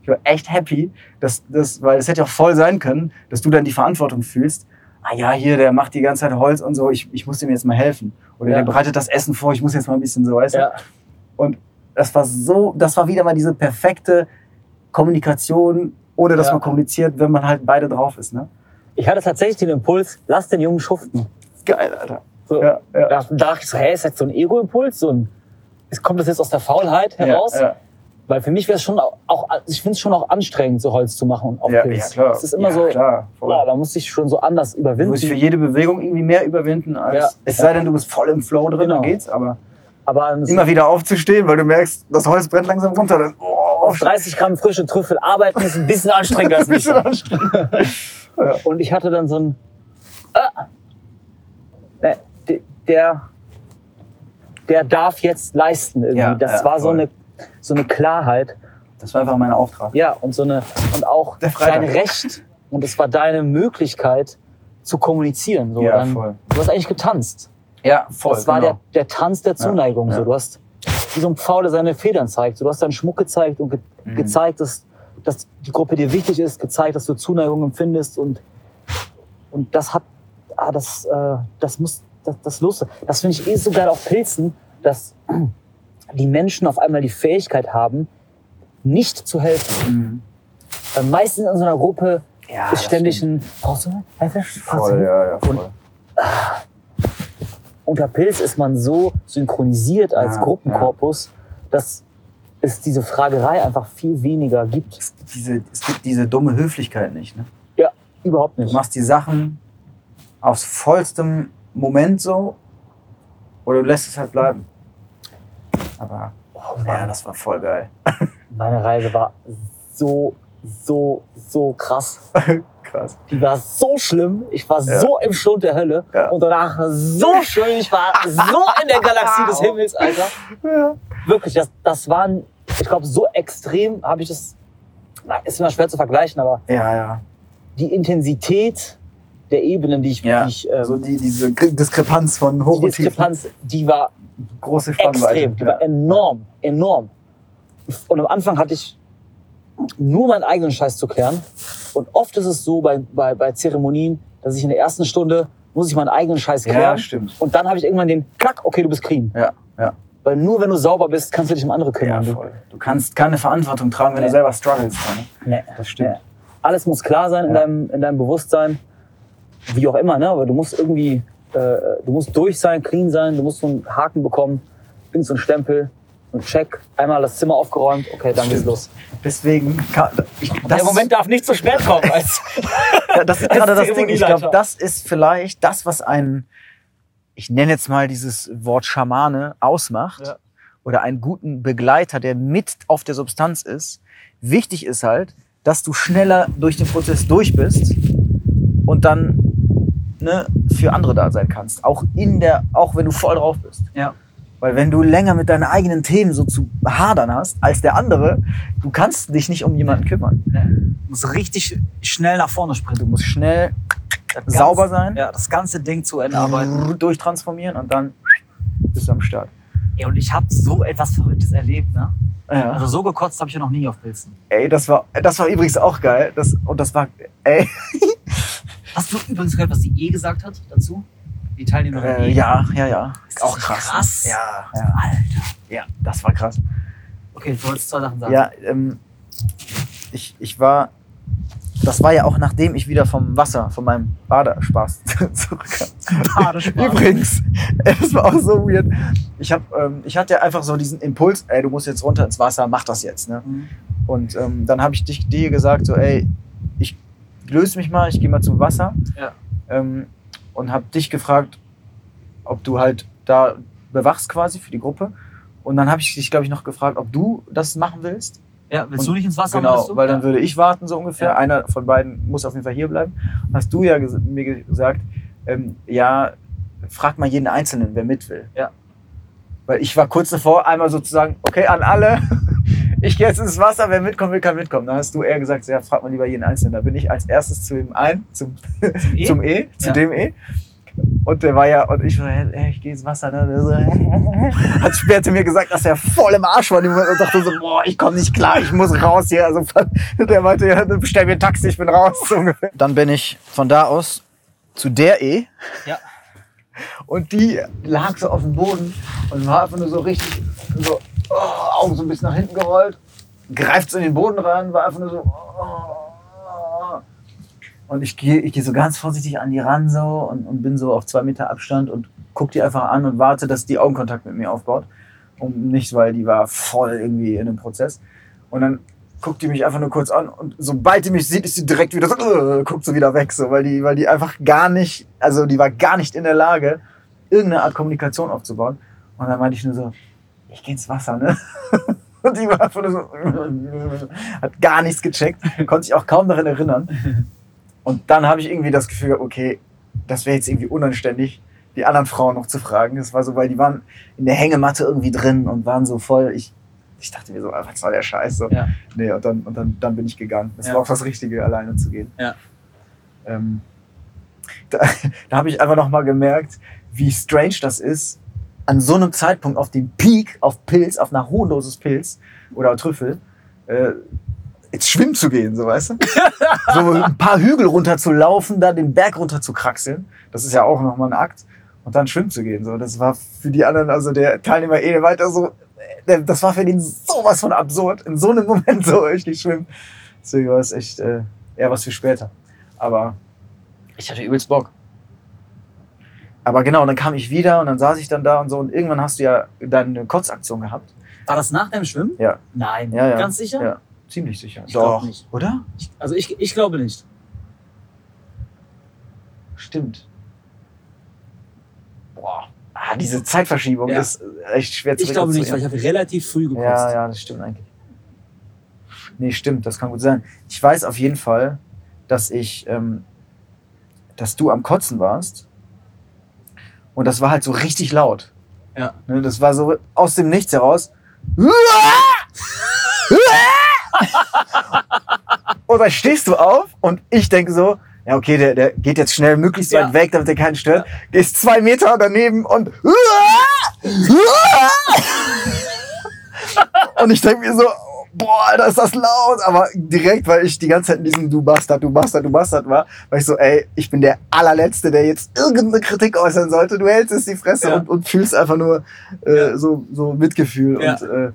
Ich war echt happy, dass das, weil es hätte auch voll sein können, dass du dann die Verantwortung fühlst. Ah ja, hier, der macht die ganze Zeit Holz und so, ich, ich muss dem jetzt mal helfen. Oder der bereitet das Essen vor, ich muss jetzt mal ein bisschen so, weißt du? Und das war so, das war wieder mal diese perfekte Kommunikation, ohne dass Ja. man kommuniziert, wenn man halt beide drauf ist. Ne? Ich hatte tatsächlich den Impuls, lass den Jungen schuften. Geil, Alter. So. Ja, ja. Da dachte ich so, hey, ist jetzt so ein Ego-Impuls? So ein, kommt das jetzt aus der Faulheit heraus? Ja. Weil für mich wäre es schon auch, auch ich finde es schon auch anstrengend, so Holz zu machen auf Ja, Pilz. ja, klar. Es ist immer so, Klar, ja, da muss ich schon so anders Du überwinden. musst für jede Bewegung irgendwie mehr überwinden, als es sei denn, du bist voll im Flow drin, Genau. dann geht's. Aber Aber immer wieder aufzustehen, weil du merkst, das Holz brennt langsam runter. Dann, oh, auf 30 Gramm frische Trüffel arbeiten ist ein bisschen anstrengender als (laughs) nicht. anstrengend. (laughs) Und ich hatte dann so ein, de- der, der darf jetzt leisten irgendwie. Ja, das ja, war so voll. eine, so eine Klarheit. Das war einfach mein Auftrag. Ja, und so eine, und auch dein Recht. Und es war deine Möglichkeit zu kommunizieren. So. Ja, dann, voll. Du hast eigentlich getanzt. Ja, voll. das war genau. der, der Tanz der Zuneigung. Ja, So. Du hast wie so ein Pfau, der seine Federn zeigt. So, Du hast deinen Schmuck gezeigt und ge Mhm. gezeigt, dass, dass die Gruppe dir wichtig ist, gezeigt, dass du Zuneigung empfindest und, und das hat, ah, das, äh, das muss, das, das los. Das finde ich eh so geil auf Pilzen, dass die Menschen auf einmal die Fähigkeit haben, nicht zu helfen. Mhm. Meistens in so einer Gruppe Ja, ist ständig stimmt. ein, brauchst du du Voll, ja, ja, voll. Unter Pilz ist man so synchronisiert als Ja, Gruppenkorpus, dass es diese Fragerei einfach viel weniger gibt. Es gibt diese, es gibt diese dumme Höflichkeit nicht. Ne? Ja, überhaupt Du nicht. machst die Sachen aus vollstem Moment so oder du lässt es halt bleiben. Aber Oh, ja, das war voll geil. (laughs) meine Reise war so, so, so krass. (laughs) Krass. Die war so schlimm. Ich war Ja. so im Schlund der Hölle. Ja. Und danach so (laughs) schön. Ich war so in der Galaxie des Himmels, Alter. Ja. Wirklich, das, das waren, ich glaube, so extrem habe ich das, na, ist immer schwer zu vergleichen, aber Ja, ja. die Intensität der Ebenen, die ich, Ja, die ich ähm, Also die, diese Diskrepanz von hoch die und tief. Diskrepanz, die war Große Spannweite. extrem, die war enorm, enorm. Und am Anfang hatte ich nur meinen eigenen Scheiß zu klären. Und oft ist es so bei, bei, bei Zeremonien, dass ich in der ersten Stunde muss ich meinen eigenen Scheiß Ja, klären. stimmt. und dann habe ich irgendwann den Klack, okay, du bist clean. Ja, ja. Weil nur wenn du sauber bist, kannst du dich um andere Ja, kümmern. Du- voll. Du kannst keine Verantwortung tragen, wenn Nee. du selber struggles. Ne? Nee, Das stimmt. nee. Alles muss klar sein in, Ja. deinem, in deinem Bewusstsein. Wie auch immer, ne? Aber du musst irgendwie, äh, du musst durch sein, clean sein, du musst so einen Haken bekommen, irgend so einen Stempel, einen Check, einmal das Zimmer aufgeräumt, okay, dann geht's los. Deswegen, ich, Der Moment darf nicht zu spät kommen. (laughs) Als das ist gerade das Ding. Ich glaube, das ist vielleicht das, was einen, ich nenne jetzt mal dieses Wort Schamane ausmacht. Ja. Oder einen guten Begleiter, der mit auf der Substanz ist. Wichtig ist halt, dass du schneller durch den Prozess durch bist und dann ne, für andere da sein kannst. Auch in der, auch wenn du voll drauf bist. Ja. Weil wenn du länger mit deinen eigenen Themen so zu hadern hast als der andere, du kannst dich nicht um jemanden kümmern. Du musst richtig schnell nach vorne sprinten. Du musst schnell Das sauber ganze- sein, Ja, das ganze Ding zu Ende arbeiten. durchtransformieren und dann bist du am Start. Ja, und ich habe so etwas Verrücktes erlebt, ne? Ja. Also so gekotzt habe ich ja noch nie auf Pilzen. Ey, das war, das war übrigens auch geil. Das, und das war, ey, Hast du übrigens gehört, was die E gesagt hat dazu? Die Teilnehmerin äh, ja, ja, ja. Ist das nicht krass? Ja, ja, Alter. ja, das war krass. Okay, du wolltest zwei Sachen sagen. Ja, ähm, ich, ich war, das war ja auch nachdem ich wieder vom Wasser, von meinem Badespaß (laughs) zurückkam. Badespaß. Übrigens, (laughs) es war auch so weird. Ich, hab, ähm, ich hatte einfach so diesen Impuls, ey, du musst jetzt runter ins Wasser, mach das jetzt. Ne? Mhm. Und ähm, dann habe ich dich, dir gesagt, so, ey, ich löse mich mal, ich gehe mal zum Wasser. Ja. Ähm, und habe dich gefragt, ob du halt da bewachst quasi für die Gruppe. Und dann habe ich dich, glaube ich, noch gefragt, ob du das machen willst. Ja, willst Und- du nicht ins Wasser? Genau, weil dann ja. würde ich warten, so ungefähr. Ja. Einer von beiden muss auf jeden Fall hier bleiben. Hast du ja ges mir gesagt, ähm, ja, frag mal jeden Einzelnen, wer mit will. Ja. Weil ich war kurz davor, einmal sozusagen, okay, an alle, ich gehe jetzt ins Wasser, wer mitkommen will, kann mitkommen. Dann hast du eher gesagt, ja, frag mal lieber jeden Einzelnen. Da bin ich als erstes zu dem ein, zum, E? (laughs) zum E, zu Ja. dem E. Und der war ja, und ich so, hä, hä, ich gehe ins Wasser. Ne? So. (laughs) Hat später mir gesagt, dass er voll im Arsch war. Und dachte so, boah, ich komme nicht klar, ich muss raus hier. Also (laughs) der meinte, ja, bestell mir ein Taxi, ich bin raus. Dann bin ich von da aus zu der E. Ja. Und die lag so auf dem Boden und war einfach nur so richtig, so, oh, Augen so ein bisschen nach hinten gerollt, greift in den Boden rein, war einfach nur so, oh. Und ich gehe ich geh so ganz vorsichtig an die ran so und, und bin so auf zwei Meter Abstand und guck die einfach an und warte, dass die Augenkontakt mit mir aufbaut. Und nicht, weil die war voll irgendwie in einem Prozess. Und dann guckt die mich einfach nur kurz an und sobald die mich sieht, ist sie direkt wieder so, äh, guckt so wieder weg, so, weil die, weil die einfach gar nicht, also die war gar nicht in der Lage, irgendeine Art Kommunikation aufzubauen. Und dann meinte ich nur so, ich geh ins Wasser, ne? (laughs) Und die war einfach nur so, (laughs) hat gar nichts gecheckt, konnte sich auch kaum daran erinnern. Und dann habe ich irgendwie das Gefühl, okay, das wäre jetzt irgendwie unanständig, die anderen Frauen noch zu fragen. Das war so, weil die waren in der Hängematte irgendwie drin und waren so voll. Ich, ich dachte mir so, ah, was soll der Scheiß? So. Ja. Nee, und dann, und dann, dann bin ich gegangen. Das Ja. war auch das Richtige, alleine zu gehen. Ja. Ähm, (laughs) da, da habe ich einfach noch mal gemerkt, wie strange das ist, an so einem Zeitpunkt auf dem Peak, auf Pilz, auf einer hohen Dosis Pilz oder Trüffel, äh, ins Schwimmen zu gehen, so weißt du? (laughs) so ein paar Hügel runter zu laufen, dann den Berg runter zu kraxeln. Das ist ja auch nochmal ein Akt. Und dann schwimmen zu gehen. So, das war für die anderen, also der Teilnehmer eh weiter so, äh, das war für den sowas von absurd, in so einem Moment so richtig schwimmen. Deswegen war es echt äh, eher was für später. Aber ich hatte übelst Bock. Aber genau, dann kam ich wieder und dann saß ich dann da und so und irgendwann hast du ja deine Kotzaktion gehabt. War das nach deinem Schwimmen? Ja. Nein. Ja, ja. Ganz sicher? Ja, ziemlich sicher. Ich glaub nicht. Oder? Ich, also ich, ich glaube nicht. Stimmt. Boah. Ah, diese Zeitverschiebung Ja. ist echt schwer zu Ich glaube nicht, weil ich habe relativ früh gekotzt. Ja, ja, das stimmt eigentlich. Nee, stimmt, das kann gut sein. Ich weiß auf jeden Fall, dass ich, ähm, dass du am Kotzen warst. Und das war halt so richtig laut. Ja. Ne, das war so aus dem Nichts heraus. (laughs) Und dann stehst du auf und ich denke so, ja, okay, der, der geht jetzt schnell möglichst Ja. weit weg, damit er keinen stört. Gehst zwei Meter daneben und (laughs) und ich denke mir so, boah, Alter, ist das laut. Aber direkt, weil ich die ganze Zeit in diesem Du Bastard, Du Bastard, Du Bastard war, war ich so, ey, ich bin der allerletzte, der jetzt irgendeine Kritik äußern sollte. Du hältst es die Fresse Ja. und, und fühlst einfach nur äh, Ja. so, so Mitgefühl. Ja. Und äh,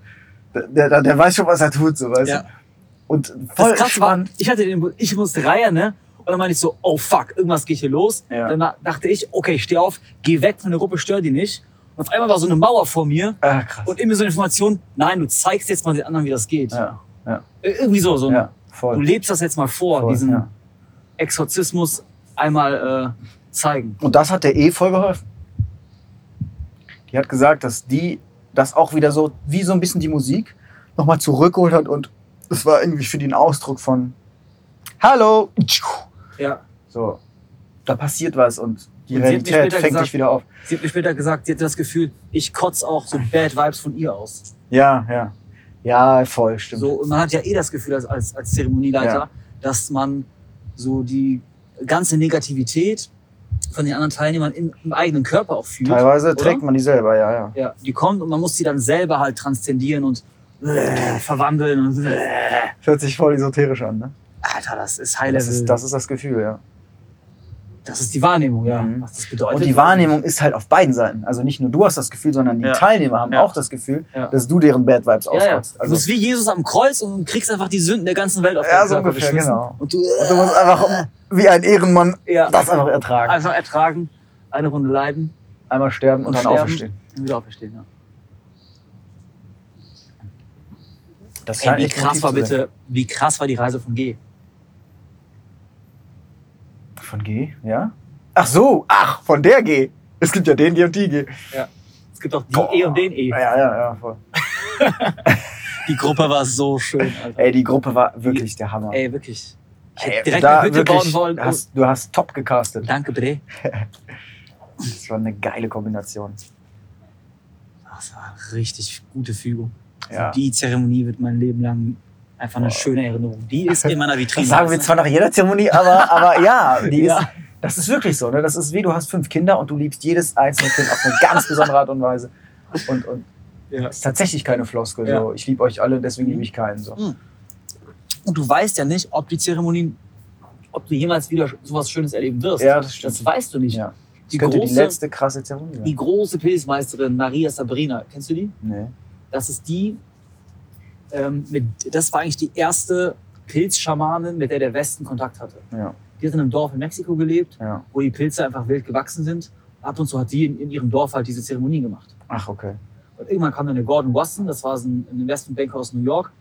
der, der, der weiß schon, was er tut, so weißt du. Und Das voll krass war, spannend. ich hatte den, ich musste Reihe, ne? Und dann meinte ich so, oh fuck, irgendwas geht hier los. Dann dachte ich, okay, ich steh auf, geh weg von der Gruppe, stör die nicht. Und auf einmal war so eine Mauer vor mir Ah, krass. und immer so eine Information, nein, du zeigst jetzt mal den anderen, wie das geht. ja, ja, Äh, Irgendwie so, so ein, ja, du voll. lebst das jetzt mal vor, voll diesen. Exorzismus einmal äh, zeigen. Und das hat der E voll geholfen. Die hat gesagt, dass die das auch wieder so, wie so ein bisschen die Musik, nochmal zurückgeholt hat und es war irgendwie für die ein Ausdruck von Hallo! Ja. So, da passiert was und die Und sie hat mir Realität später fängt gesagt- dich wieder auf. Sie hat mir später gesagt, sie hatte das Gefühl, ich kotze auch so Bad Vibes von ihr aus. Ja, ja. Ja, voll, stimmt. So, und man hat ja eh das Gefühl als, als, als Zeremonieleiter, Ja. dass man so die ganze Negativität von den anderen Teilnehmern im, im eigenen Körper auch fühlt. Teilweise oder? trägt man die selber, ja, ja. Ja, die kommt und man muss sie dann selber halt transzendieren und äh, verwandeln und äh. Hört sich voll esoterisch an, ne? Alter, das ist High Level. Das ist, das ist das Gefühl, ja. Das ist die Wahrnehmung, ja. Mhm. Was das bedeutet. Und die Wahrnehmung ist halt auf beiden Seiten. Also nicht nur du hast das Gefühl, sondern die Ja. Teilnehmer haben Ja. auch das Gefühl, Ja. dass du deren Bad Vibes Ja, ja. auskotzt. du Also, bist wie Jesus am Kreuz und kriegst einfach die Sünden der ganzen Welt auf Ja, deinen so Körper ungefähr, genau. Und du, Und du musst einfach wie ein Ehrenmann Ja. das einfach ertragen. einfach ertragen, eine Runde leiden Einmal sterben und, und dann sterben auferstehen. und wieder auferstehen. Ja. Das Ey, wie krass war bitte, wie krass war die Reise von G? Von G, ja? Ach so, ach, von der G. Es gibt ja den G und die G. Es gibt auch die Boah. E und den E. Ja, ja, ja, voll. (laughs) Die Gruppe war so schön, Alter. Ey, die Gruppe war wirklich der Hammer. Ey, wirklich. Ich hätte direkt da eine Hütte wirklich bauen wollen. Hast, du hast top gecastet. Danke, Bre. (laughs) Das war eine geile Kombination. Das war eine richtig gute Fügung. Ja. Die Zeremonie wird mein Leben lang einfach eine schöne Erinnerung. Die ist in meiner Vitrine. Das sagen wir zwar nach jeder Zeremonie, aber, aber (laughs) ja, die Ja. ist, das ist wirklich so. Ne? Das ist wie, du hast fünf Kinder und du liebst jedes einzelne Kind auf eine ganz besondere Art und Weise. Und, und Ja. das ist tatsächlich keine Floskel. Ja. So. Ich liebe euch alle, deswegen liebe ich keinen. So. Und du weißt ja nicht, ob die Zeremonien, ob du jemals wieder sowas Schönes erleben wirst. Ja, das. Das weißt du nicht. Ja. Die, könnte große, die letzte krasse Zeremonie sein. die große Pilzmeisterin Maria Sabrina, kennst du die? Nee. Das ist die, ähm, mit, das war eigentlich die erste Pilzschamanin, mit der der Westen Kontakt hatte. Ja, Die hat in einem Dorf in Mexiko gelebt, ja. wo die Pilze einfach wild gewachsen sind. Ab und zu hat die in, in ihrem Dorf halt diese Zeremonien gemacht. Ach, okay. Und irgendwann kam dann der Gordon Wasson, das war ein, Investmentbanker aus New York,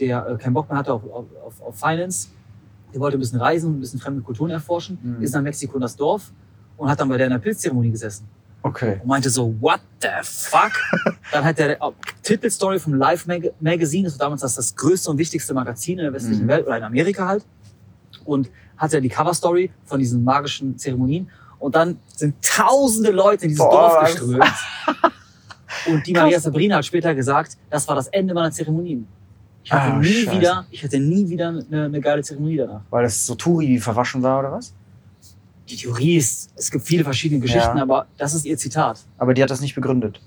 der äh, keinen Bock mehr hatte auf, auf, auf, auf Finance. Der wollte ein bisschen reisen und ein bisschen fremde Kulturen erforschen, Mhm. ist nach Mexiko in das Dorf und hat dann bei der in der Pilzzeremonie gesessen. Okay. und meinte so, what the fuck? (laughs) Dann hat der oh, Titelstory vom Life Mag Magazine, das war damals das, das größte und wichtigste Magazin in der westlichen Mhm. Welt oder in Amerika halt. Und hatte die Coverstory von diesen magischen Zeremonien. Und dann sind tausende Leute in dieses Boah, Dorf geströmt. (laughs) Und die Maria Sabrina hat später gesagt, das war das Ende meiner Zeremonien. Ich hatte Ah, nie Scheiße. wieder, ich hatte nie wieder eine, eine geile Zeremonie danach. Weil das so Turi verwaschen war oder was? Die Theorie ist, es gibt viele verschiedene Geschichten, Ja. aber das ist ihr Zitat. Aber die hat das nicht begründet.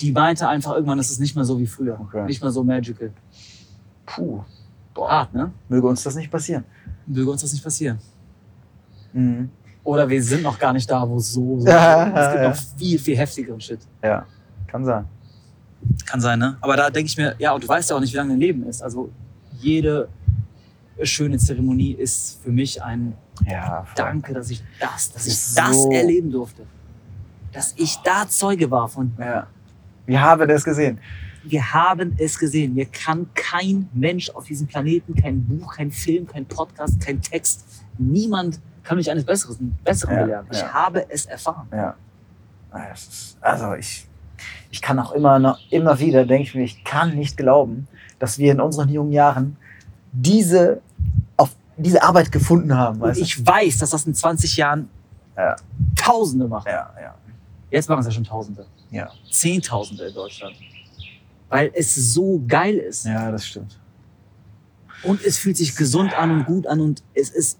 Die meinte einfach irgendwann, es ist nicht mehr so wie früher. Okay. Nicht mehr so magical. Puh. Boah. Hart, ne? Möge uns das nicht passieren. Möge uns das nicht passieren. Mhm. Oder wir sind noch gar nicht da, wo es so, so (laughs) Ja, Es gibt ja. noch viel, viel heftigeren Shit. Ja, kann sein. Kann sein, ne? Aber da denke ich mir, ja, und du weißt ja auch nicht, wie lange dein Leben ist. Also jede schöne Zeremonie ist für mich ein Ja, voll. Danke, dass ich das, dass ich Ist das so- erleben durfte. Dass ich da Zeuge war von. Ja. Wir haben das gesehen. Wir haben es gesehen. Mir kann kein Mensch auf diesem Planeten, kein Buch, kein Film, kein Podcast, kein Text, niemand kann mich eines Besseren, Besseren Ja, belehren. Ich ja. habe es erfahren. Ja. Ah, Also ich, ich kann auch immer noch, immer wieder, denke ich mir, ich kann nicht glauben, dass wir in unseren jungen Jahren diese, diese Arbeit gefunden haben. Weißt du? ich weiß, dass das in 20 Jahren Ja. Tausende machen. Ja, ja. Jetzt machen es ja schon Tausende. Ja. Zehntausende in Deutschland. Weil es so geil ist. Ja, das stimmt. Und es fühlt sich gesund an und gut an und es ist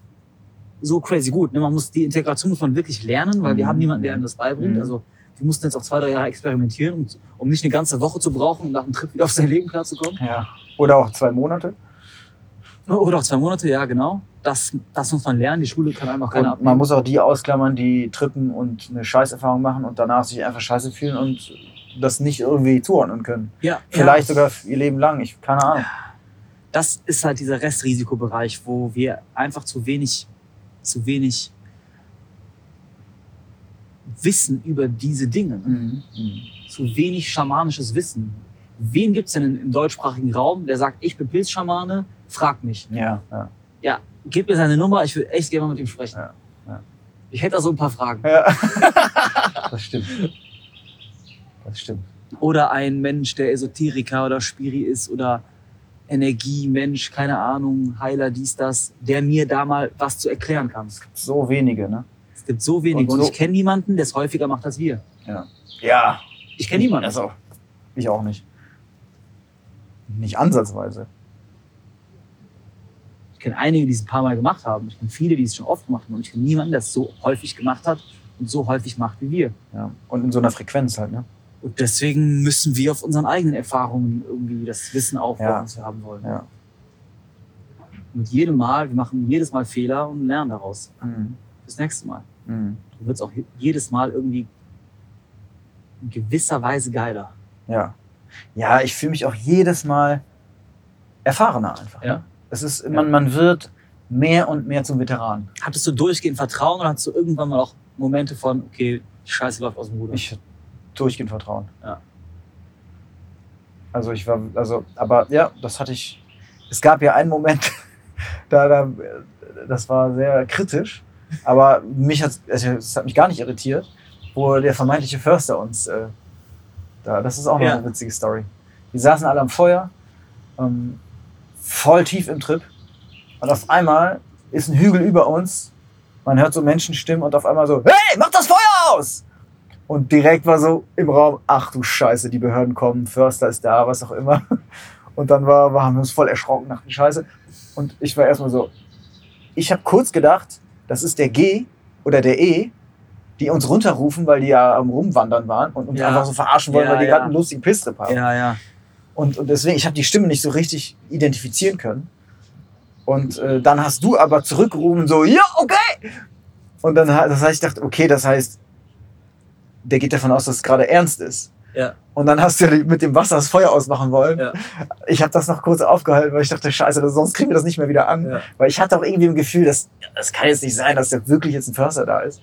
so crazy gut. ne? Man muss die Integration muss man wirklich lernen, weil wir Mhm. haben niemanden, der einem das beibringt. Mhm. Also wir mussten jetzt auch zwei, drei Jahre experimentieren, um, um nicht eine ganze Woche zu brauchen, um nach dem Trip wieder auf sein Leben klarzukommen. Ja. Oder auch zwei Monate. (laughs) Oder auch zwei Monate, ja genau. Das, das muss man lernen. Die Schule kann einem auch keiner Und man muss auch die ausklammern, die trippen und eine Scheißerfahrung machen und danach sich einfach scheiße fühlen und das nicht irgendwie zuordnen können. ja, Vielleicht ja. sogar ihr Leben lang. Ich keine Ahnung. das ist halt dieser Restrisikobereich, wo wir einfach zu wenig, zu wenig wissen über diese Dinge. ne? Mhm. Zu wenig schamanisches Wissen. Wen gibt's denn im, im deutschsprachigen Raum, der sagt, ich bin Pilzschamane, frag mich. Ja, ja. Ja, gib mir seine Nummer, ich will echt gerne mal mit ihm sprechen. Ja, ja. Ich hätte da so ein paar Fragen. ja. (laughs) das stimmt. Das stimmt. Oder ein Mensch, der Esoteriker oder Spiri ist oder Energiemensch, keine Ahnung, Heiler, dies, das, der mir da mal was zu erklären kann. So wenige, ne? Es gibt so wenige Und und, so- ich kenne niemanden, der es häufiger macht als wir. Ja. Ich kenne niemanden. Also, ich auch nicht. Nicht ansatzweise. Ich kenne einige, die es ein paar Mal gemacht haben. Ich kenne viele, die es schon oft gemacht haben. Und ich kenne niemanden, der es so häufig gemacht hat und so häufig macht wie wir. Ja. Und in so einer Frequenz halt, ne? Und deswegen müssen wir auf unseren eigenen Erfahrungen irgendwie das Wissen aufbauen, Ja. was wir haben wollen. Ja. Und mit jedem Mal, wir machen jedes Mal Fehler und lernen daraus. Mhm. Fürs nächste Mal. Mhm. Du wirst auch je- jedes Mal irgendwie in gewisser Weise geiler. Ja. Ja, ich fühle mich auch jedes Mal erfahrener einfach. Ja. Ne? Es ist, man, man wird mehr und mehr zum Veteran. Hattest du durchgehend Vertrauen oder hattest du irgendwann mal auch Momente von, okay, die Scheiße läuft aus dem Ruder? Ich durchgehend Vertrauen. Ja. Also ich war, also, aber ja, das hatte ich. Es gab ja einen Moment, (laughs) da, da das war sehr kritisch, aber mich hat, also es hat mich gar nicht irritiert, wo der vermeintliche Förster uns, äh, da, das ist auch noch Ja. eine witzige Story. Wir saßen alle am Feuer, ähm, voll tief im Trip, und auf einmal ist ein Hügel über uns. Man hört so Menschenstimmen und auf einmal so, hey, mach das Feuer aus! Und direkt war so im Raum, ach du Scheiße, die Behörden kommen, Förster ist da, was auch immer. (laughs) Und dann war, war, haben wir uns voll erschrocken nach der Scheiße. Und ich war erstmal so, ich habe kurz gedacht, das ist der G oder der E, die uns runterrufen, weil die ja am Rumwandern waren und uns Ja. einfach so verarschen wollen, Ja, weil die ja. gerade einen lustigen Pisstrip haben. ja, ja. Und, und deswegen, ich habe die Stimme nicht so richtig identifizieren können. Und äh, dann hast du aber zurückgerufen, so, ja, okay. Und dann, das heißt, ich dachte, okay, das heißt, der geht davon aus, dass es gerade ernst ist. Ja. Und dann hast du mit dem Wasser das Feuer ausmachen wollen. Ja. Ich habe das noch kurz aufgehalten, weil ich dachte, scheiße, sonst kriegen wir das nicht mehr wieder an. Ja. Weil ich hatte auch irgendwie ein Gefühl, dass das kann jetzt nicht sein, dass da wirklich jetzt ein Förster da ist.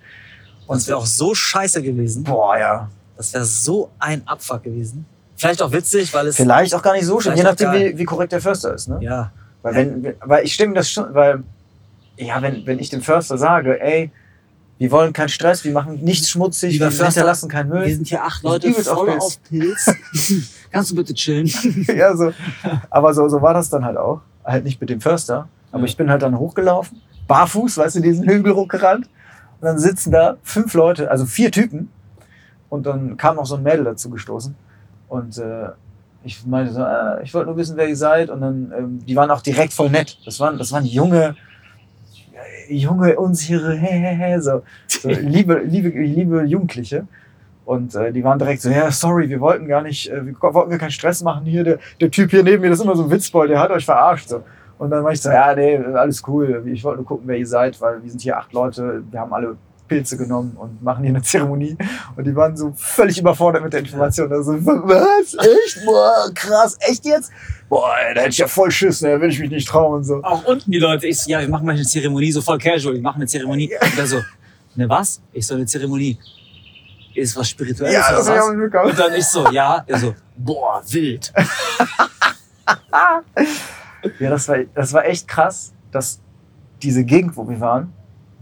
Und es wäre auch so scheiße gewesen. boah, ja. Das wäre so ein Abfuck gewesen. Vielleicht auch witzig, weil es. Vielleicht auch gar nicht so schlimm, je auch nachdem, wie, wie korrekt der Förster ist. Ne? Ja. Weil, wenn, weil ich stimme das schon, weil, ja, wenn, wenn ich dem Förster sage, ey, wir wollen keinen Stress, wir machen nichts schmutzig, Lieber wir Förster, hinterlassen keinen Wir Müll. sind hier acht Wir Leute auf voll Pilz. auf Pilz. (laughs) Kannst du bitte chillen? (laughs) ja, so. Aber so, so war das dann halt auch. Halt nicht mit dem Förster. Aber Ja. ich bin halt dann hochgelaufen, barfuß, weißt du, diesen Hügel hochgerannt. Und dann sitzen da fünf Leute, also vier Typen. Und dann kam noch so ein Mädel dazu gestoßen. Und äh, ich meinte so, äh, ich wollte nur wissen, wer ihr seid. Und dann, ähm, die waren auch direkt voll nett. Das waren, das waren junge, junge, unsichere, hä, hä, hä, so, so (laughs) liebe, liebe, liebe Jugendliche. Und äh, die waren direkt so, ja, sorry, wir wollten gar nicht, äh, wir wollten gar keinen Stress machen hier. Der, der Typ hier neben mir, das ist immer so ein Witzbold, der hat euch verarscht. So. Und dann war ich so, ja, nee, alles cool. Ich wollte nur gucken, wer ihr seid, weil wir sind hier acht Leute, wir haben alle Pilze genommen und machen hier eine Zeremonie. Und die waren so völlig überfordert mit der Information. Also, was? Echt? Boah, krass, echt jetzt? Boah, ey, da hätte ich ja voll Schiss, ne? Will ich mich nicht trauen und so. Auch unten die Leute, ich so, ja, wir machen gleich eine Zeremonie, so voll casual, wir machen eine Zeremonie. Und der so, ne was? Ich so, eine Zeremonie. Ist was Spirituelles Ja, das ich was? mitbekommen. Und dann ich so, ja. Er so, boah, wild. (laughs) (laughs) Ja, das war, das war echt krass, dass diese Gegend, wo wir waren,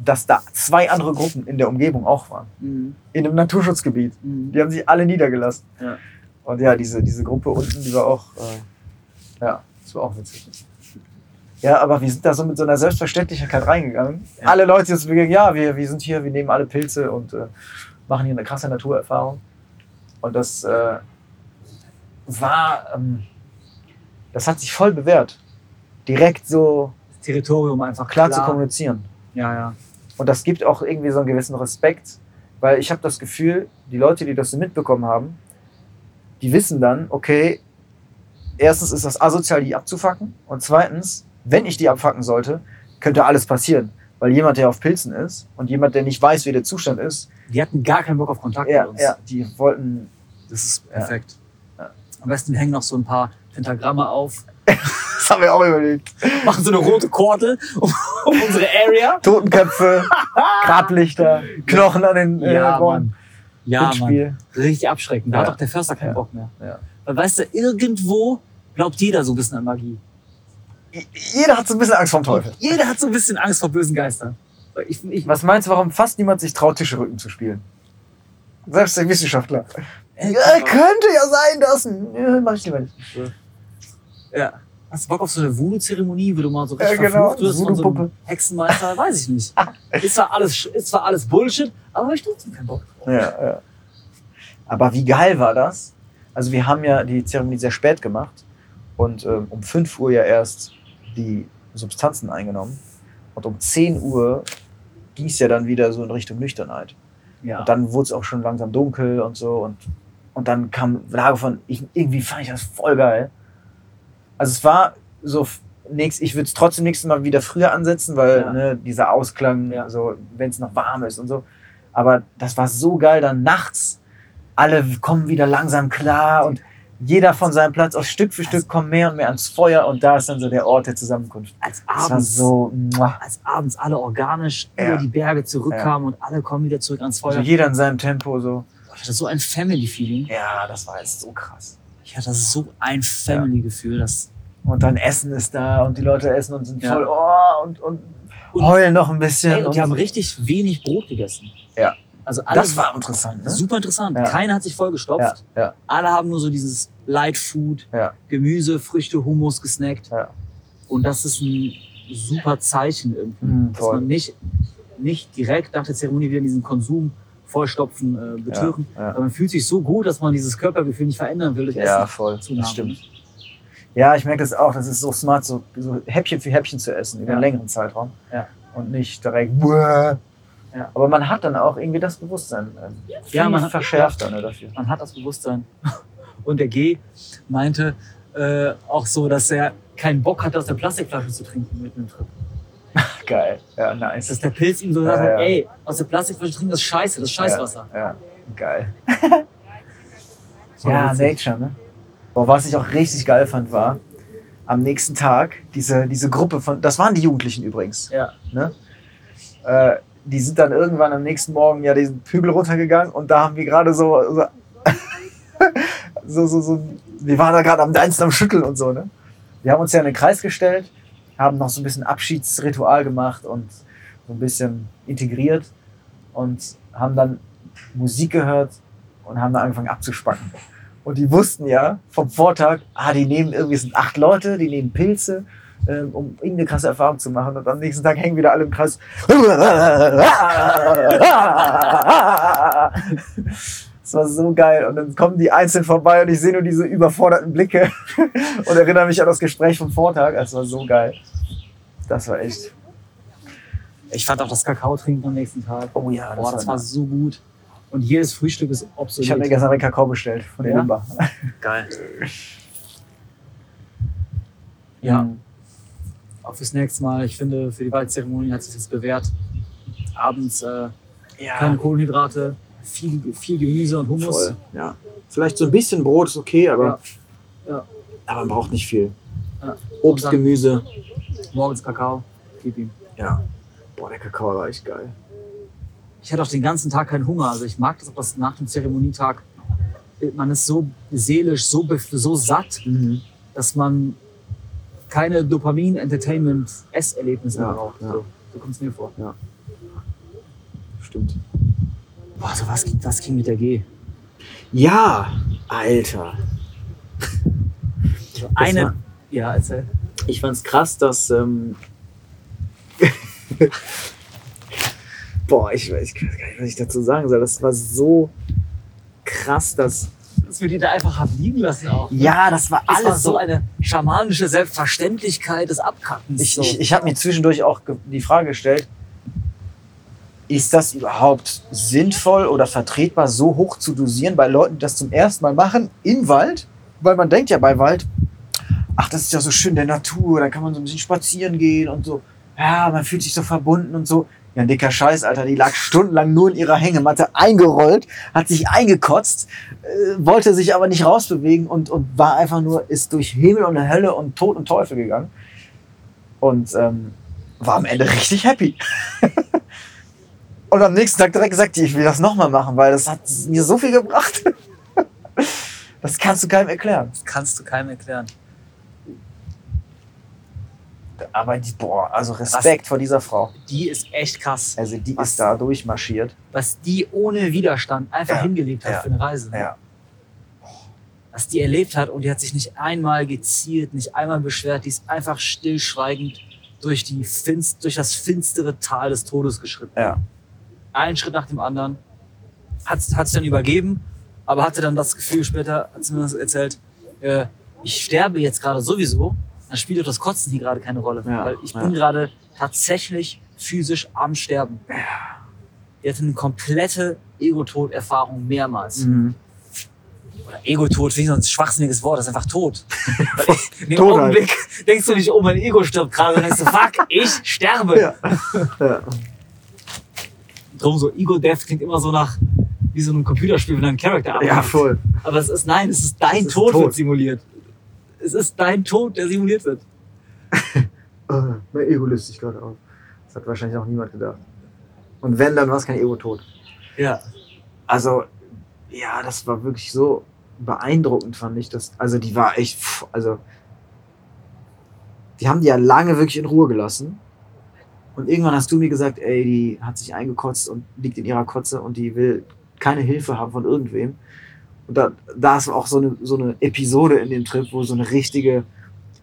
dass da zwei andere Gruppen in der Umgebung auch waren. Mhm. In einem Naturschutzgebiet. Mhm. Die haben sich alle niedergelassen. Ja. Und ja, diese, diese Gruppe unten, die war auch, äh, ja, das war auch witzig. Ja, aber wir sind da so mit so einer Selbstverständlichkeit reingegangen. Ja. Alle Leute jetzt gegangen, ja, wir, wir sind hier, wir nehmen alle Pilze und äh, machen hier eine krasse Naturerfahrung. Und das äh, war, ähm, das hat sich voll bewährt. Direkt so Das Territorium einfach klar, zu kommunizieren. Ja, ja. Und das gibt auch irgendwie so einen gewissen Respekt, weil ich habe das Gefühl, die Leute, die das so mitbekommen haben, die wissen dann, okay, erstens ist das asozial, die abzufacken und zweitens, wenn ich die abfacken sollte, könnte alles passieren. Weil jemand, der auf Pilzen ist und jemand, der nicht weiß, wie der Zustand ist, Die hatten gar keinen Bock auf Kontakt ja, mit uns. ja, die wollten, Das ist perfekt. Ja. Am besten hängen noch so ein paar Pentagramme auf, (laughs) das haben wir auch überlegt, machen so eine rote Kordel um, um unsere Area. Totenköpfe, (laughs) Grablichter, Knochen an den äh, Ja, Mann. Ja, Mann. Richtig abschreckend. Da Ja. hat auch der Förster keinen Ja. Bock mehr. Ja. Weil weißt du, irgendwo glaubt jeder so ein bisschen an Magie. Jeder hat so ein bisschen Angst vorm Teufel. Jeder hat so ein bisschen Angst vor bösen Geistern. Ich, ich, Was meinst du, warum fast niemand sich traut, Tischrücken zu spielen? Selbst der Wissenschaftler. Äh, Ja, könnte ja sein, dass. Ja, mach ich lieber nicht. ja. Hast du Bock auf so eine Voodoo-Zeremonie, wo du mal so Ja, richtig genau, verflucht wirst von so einem. Hexenmeister? Weiß ich nicht. (laughs) Ist zwar alles, ist zwar alles Bullshit, aber ich trotzdem keinen Bock. Ja, ja. Aber wie geil war das? Also, wir haben ja die Zeremonie sehr spät gemacht und ähm, um 5 Uhr ja erst die Substanzen eingenommen. Und um 10 Uhr ging es ja dann wieder so in Richtung Nüchternheit. Ja. Und dann wurde es auch schon langsam dunkel und so. Und, und dann kam Lage von, ich, irgendwie fand ich das voll geil. Also es war so, nächst, ich würde es trotzdem nächstes Mal wieder früher ansetzen, weil Ja. ne, dieser Ausklang, Ja. so wenn es noch warm ist und so. Aber das war so geil, dann nachts, alle kommen wieder langsam klar und jeder von seinem Platz aus Stück für Stück kommt mehr und mehr ans Feuer und da ist dann so der Ort der Zusammenkunft. Als Das abends, so, als abends alle organisch Ja. über die Berge zurückkamen und alle kommen wieder zurück ans Feuer. also jeder in seinem Tempo so. Ich hatte so ein Family-Feeling. Ja, das war jetzt so krass. Ich hatte so ein Family-Gefühl, dass Und dann Essen ist da und die Leute essen und sind Ja. voll, oh, und, und, Und- heulen noch ein bisschen. Ey, und die haben richtig wenig Brot gegessen. Ja. Also alle, das war interessant, ne? super interessant. Ja. Keiner hat sich voll Ja, gestopft. ja, Alle haben nur so dieses Light Food, Gemüse, Früchte, Hummus gesnackt. Und das ist ein super Zeichen irgendwie. Mhm, dass man nicht, nicht direkt nach der Zeremonie wieder in diesen Konsum vollstopfen, äh, betüren. Ja, ja. Aber man fühlt sich so gut, dass man dieses Körpergefühl nicht verändern will durch Ja, Essen. voll. Zunahme. Das stimmt. Ja, ich merke das auch. Das ist so smart, so, so Häppchen für Häppchen zu essen über Ja. einen längeren Zeitraum. Ja. Und nicht direkt. Buah. Ja. Aber man hat dann auch irgendwie das Bewusstsein. äh, Ja, man hat- verschärfter ne, dafür. Man hat das Bewusstsein. (laughs) Und der G meinte äh, auch so, dass er keinen Bock hatte, aus der Plastikflasche zu trinken mit einem Trip. (laughs) Geil. Ja, nice. Dass der Pilz ihm so gesagt Ja, ja. ey, aus der Plastikflasche trinken, das ist scheiße, das ist Scheißwasser. Ja, (laughs) ja. geil. Ja, witzig. Nature, ne? Boah, was ich auch richtig geil fand, war am nächsten Tag diese, diese Gruppe von, das waren die Jugendlichen übrigens, Ja. ne? Äh, die sind dann irgendwann am nächsten Morgen ja diesen Hügel runtergegangen und da haben wir gerade so, so, (laughs) so, so, so, wir waren da gerade am Deinsten am Schütteln und so, ne? Wir haben uns ja in den Kreis gestellt, haben noch so ein bisschen Abschiedsritual gemacht und so ein bisschen integriert und haben dann Musik gehört und haben dann angefangen abzuspacken. Und die wussten ja vom Vortag, ah, die nehmen irgendwie, sind acht Leute, die nehmen Pilze, ähm, um irgendeine krasse Erfahrung zu machen. Und am nächsten Tag hängen wieder alle im Kreis. Das war so geil. Und dann kommen die einzeln vorbei und ich sehe nur diese überforderten Blicke (laughs) und erinnere mich an das Gespräch vom Vortag. Das war so geil. Das war echt. Ich fand auch das Kakao trinken am nächsten Tag. Oh ja, Boah, das war so gut. Und jedes Frühstück ist obsolet. Ich habe mir gestern einen Kakao bestellt von der Ja? Limba. Geil. (laughs) Ja, Mhm. auch fürs nächste Mal. Ich finde, für die Waldzeremonie hat sich das bewährt. Abends äh, keine Kohlenhydrate, viel, viel Gemüse und Hummus. Voll, ja. Vielleicht so ein bisschen Brot ist okay, aber, Ja. Ja. aber man braucht nicht viel. Ja. Obst, Gemüse. Morgens Kakao. Gib ihm. Ja. Boah, der Kakao war echt geil. Ich hatte auch den ganzen Tag keinen Hunger. Also ich mag das, auch das nach dem Zeremonietag. Man ist so seelisch, so, so satt, Mhm. dass man keine Dopamin-Entertainment-Esserlebnisse Ja, mehr braucht. ja. So, so kommt es mir vor. Stimmt. Boah, so was, ging- was ging mit der G? Ja, Alter. Also eine. war- Ja, erzähl. Ich fand's krass, dass. Ähm (laughs) Boah, ich weiß gar nicht, was ich dazu sagen soll. Das war so krass, dass. Dass wir die da einfach haben liegen lassen auch. Ja, das war Das alles war so eine schamanische Selbstverständlichkeit des Abkackens. Ich, so. ich, ich habe mir zwischendurch auch die Frage gestellt, ist das überhaupt sinnvoll oder vertretbar, so hoch zu dosieren bei Leuten, die das zum ersten Mal machen im Wald? Weil man denkt ja bei Wald, ach, das ist ja so schön der Natur, da kann man so ein bisschen spazieren gehen und so. Ja, man fühlt sich so verbunden und so. Ja, ein dicker Scheiß, Alter, die lag stundenlang nur in ihrer Hängematte eingerollt, hat sich eingekotzt, äh, wollte sich aber nicht rausbewegen und, und war einfach nur, ist durch Himmel und Hölle und Tod und Teufel gegangen und ähm, war am Ende richtig happy. (laughs) und am nächsten Tag direkt gesagt, ich will das nochmal machen, weil das hat mir so viel gebracht. (laughs) das kannst du keinem erklären. das kannst du keinem erklären. Aber die, boah, also Respekt vor dieser Frau. Die ist echt krass. Also die Was? ist da durchmarschiert. Was die ohne Widerstand einfach Ja. hingelegt hat Ja. für eine Reise. Ja. Was die erlebt hat und die hat sich nicht einmal geziert, nicht einmal beschwert. Die ist einfach stillschweigend durch, die finst, durch das finstere Tal des Todes geschritten. Ja. Einen Schritt nach dem anderen. Hat hat sich dann übergeben, aber hatte dann das Gefühl später, hat sie mir das erzählt, äh, ich sterbe jetzt gerade sowieso, dann spielt doch das Kotzen hier gerade keine Rolle. Ja, Weil ich ja. bin gerade tatsächlich physisch am Sterben. Die hatte eine komplette Ego-Tod-Erfahrung mehrmals. Mhm. Oder Ego-Tod, wie so ein schwachsinniges Wort, das ist einfach tot. (laughs) In dem Tot halt. Augenblick denkst du nicht, oh, mein Ego stirbt gerade, sondern denkst du, fuck, ich sterbe. Ja. Drum so, Ego-Death klingt immer so nach, wie so einem Computerspiel, wenn dein Charakter abhaut. ja, voll. Aber es ist, nein, es ist dein Es ist Tod, Tod. wird simuliert. Es ist dein Tod, der simuliert wird. Äh, (laughs) mein Ego löst sich gerade auf. Das hat wahrscheinlich auch niemand gedacht. Und wenn, dann war es kein Ego-Tod. Ja. Also, ja, das war wirklich so beeindruckend, fand ich. Das, also, die war echt, pff, also, die haben die ja lange wirklich in Ruhe gelassen. Und irgendwann hast du mir gesagt, ey, die hat sich eingekotzt und liegt in ihrer Kotze und die will keine Hilfe haben von irgendwem. Und da, da ist auch so eine, so eine Episode in dem Trip, wo so eine richtige,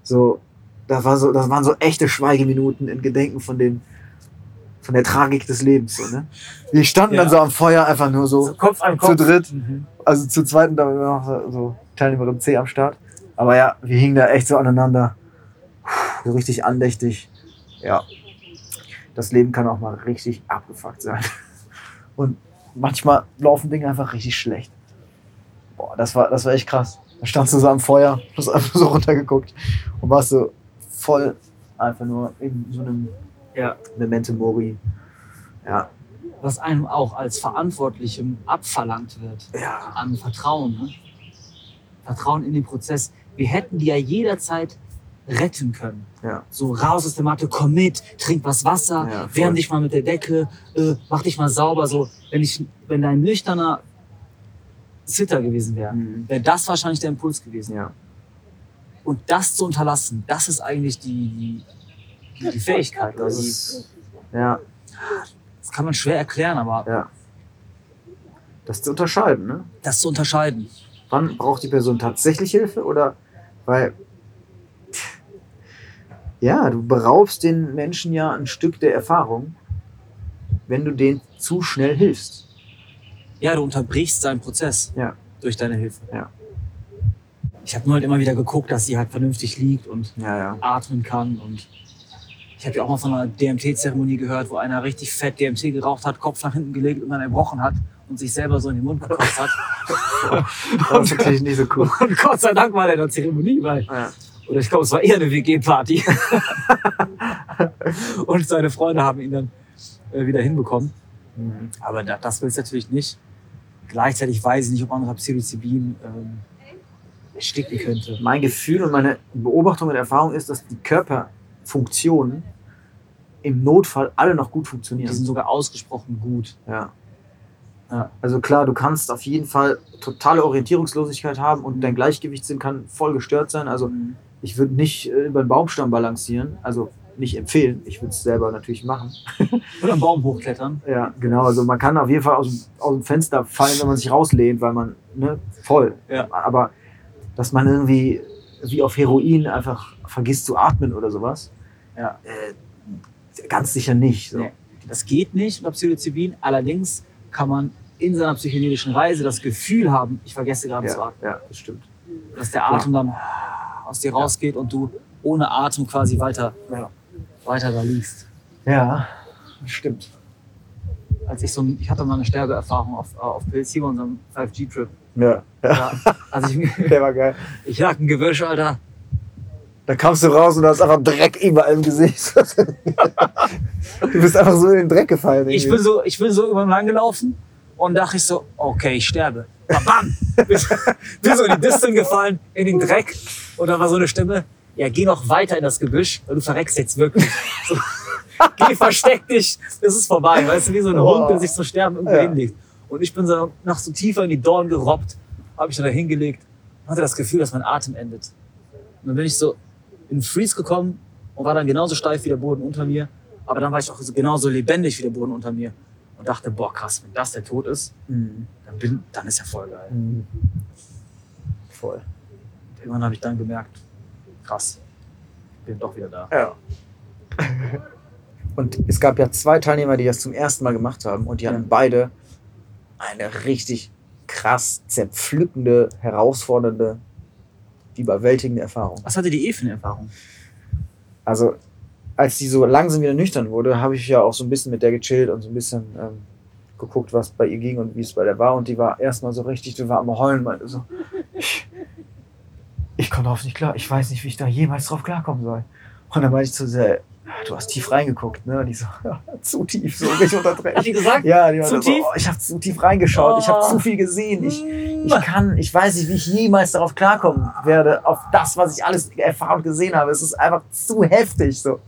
so, da war so, das waren so echte Schweigeminuten in Gedenken von den, von der Tragik des Lebens, so, ne? Die standen Ja. dann so am Feuer einfach nur so, So Kopf an zu Kopf. dritt. Mhm. also zu zweiten da war noch so- so Teilnehmerin C am Start. Aber ja, wir hingen da echt so aneinander. Puh, So richtig andächtig. Ja. Das Leben kann auch mal richtig abgefuckt sein. (laughs) Und manchmal laufen Dinge einfach richtig schlecht. Boah, das war, das war echt krass. Da standst du so am Feuer, hast einfach so (laughs) runtergeguckt und warst so voll einfach nur in so einem Ja. Memento Mori. Ja. Was einem auch als Verantwortlichem abverlangt wird. Ja. an Vertrauen. Ne? Vertrauen in den Prozess. Wir hätten die ja jederzeit retten können. Ja. So raus aus der Matte, komm mit, trink was Wasser, Ja, wärm dich mal mit der Decke, äh, mach dich mal sauber. So, wenn ich, wenn dein nüchterner Sitter gewesen wäre, Mhm. wäre das wahrscheinlich der Impuls gewesen. Ja. Und das zu unterlassen, das ist eigentlich die, die, die Fähigkeit. Das die, ist, ja. das kann man schwer erklären, aber Ja. Das zu unterscheiden, ne? das zu unterscheiden. Wann braucht die Person tatsächlich Hilfe oder weil ja, du beraubst den Menschen ja ein Stück der Erfahrung, wenn du denen zu schnell hilfst. Ja, du unterbrichst seinen Prozess Ja. durch deine Hilfe. Ja. Ich habe nur halt immer wieder geguckt, dass sie halt vernünftig liegt und Ja, ja. atmen kann und Ich habe ja auch mal von einer DMT-Zeremonie gehört, wo einer richtig fett DMT geraucht hat, Kopf nach hinten gelegt und dann erbrochen hat und sich selber so in den Mund gekotzt hat. (laughs) Das ist natürlich nicht so cool. Und Gott sei Dank war der in der Zeremonie, weil Ja. Oder ich glaube, es war eher eine WG-Party. (laughs) und seine Freunde haben ihn dann äh, wieder hinbekommen. Mhm. Aber da, das will es natürlich nicht. Gleichzeitig weiß ich nicht, ob man unter Psilocybin ähm, ersticken könnte. Mein Gefühl und meine Beobachtung und Erfahrung ist, dass die Körperfunktionen im Notfall alle noch gut Die funktionieren. sind sogar ausgesprochen gut. Ja. Ja. Also klar, du kannst auf jeden Fall totale Orientierungslosigkeit haben und dein Gleichgewichtssinn kann voll gestört sein. Also ich würde nicht äh, über den Baumstamm balancieren, also nicht empfehlen. Ich würde es selber natürlich machen. (laughs) Oder am Baum hochklettern. Ja, genau. Also man kann auf jeden Fall aus, dem- aus dem Fenster fallen, wenn man sich rauslehnt, weil man, ne, voll. Ja. Aber dass man irgendwie wie auf Heroin einfach vergisst zu atmen oder sowas, Ja. äh, ganz sicher nicht. So. Nee. Das geht nicht unter Psilocybin. Allerdings kann man in seiner psychedelischen Reise das Gefühl haben, ich vergesse gerade zu Ja, atmen. ja, das stimmt. Dass der Atem dann aus dir rausgeht und du ohne Atem quasi weiter, Ja. weiter da liegst. Ja, stimmt. Als ich so, ein- ich hatte mal eine Sterbeerfahrung auf, äh, auf hier bei unserem 5G-Trip. Ja, Ja, also ich, (laughs) der war geil. ich lag im Gewösch, Alter. Da kamst du raus und du hast einfach Dreck überall im Gesicht. (laughs) du bist einfach so in den Dreck gefallen. Ich bin so, ich bin so über ihn langgelaufen und dachte ich so, okay, ich sterbe. Bam! so in die Disteln gefallen, in den Dreck. Und dann war so eine Stimme, ja, geh noch weiter in das Gebüsch, weil du verreckst jetzt wirklich. So, (laughs) geh, versteck dich, es ist vorbei. Weißt du, wie so ein Oh. Hund, der sich so sterben irgendwo Ja. hinlegt. Und ich bin so noch so tiefer in die Dorn gerobbt, habe ich da hingelegt und hatte das Gefühl, dass mein Atem endet. Und dann bin ich so in den Freeze gekommen und war dann genauso steif wie der Boden unter mir. Aber dann war ich auch so genauso lebendig wie der Boden unter mir. Und dachte, boah, krass, wenn das der Tod ist, Mhm. dann, bin, dann ist ja voll geil. Mhm. Voll. Und irgendwann habe ich dann gemerkt, krass, ich bin doch wieder da. Ja. Und es gab ja zwei Teilnehmer, die das zum ersten Mal gemacht haben und die hatten beide eine richtig krass zerpflückende, herausfordernde, überwältigende Erfahrung. Was hatte die eh für eine Erfahrung? Also, als die so langsam wieder nüchtern wurde, habe ich ja auch so ein bisschen mit der gechillt und so ein bisschen ähm, geguckt, was bei ihr ging und wie es bei der war. Und die war erstmal so richtig, die war am Heulen, meinte so, ich, ich komme drauf nicht klar, ich weiß nicht, wie ich da jemals drauf klarkommen soll. Und dann meinte ich zu sehr, du hast tief reingeguckt, ne? Und die so, ja, (laughs) zu tief, so richtig unter Dreck. Hat die gesagt? Ja, die Zu so, tief? oh, ich habe zu tief reingeschaut, ich habe Oh. zu viel gesehen, ich, ich kann, ich weiß nicht, wie ich jemals darauf klarkommen werde, auf das, was ich alles erfahren und gesehen habe. Es ist einfach zu heftig so.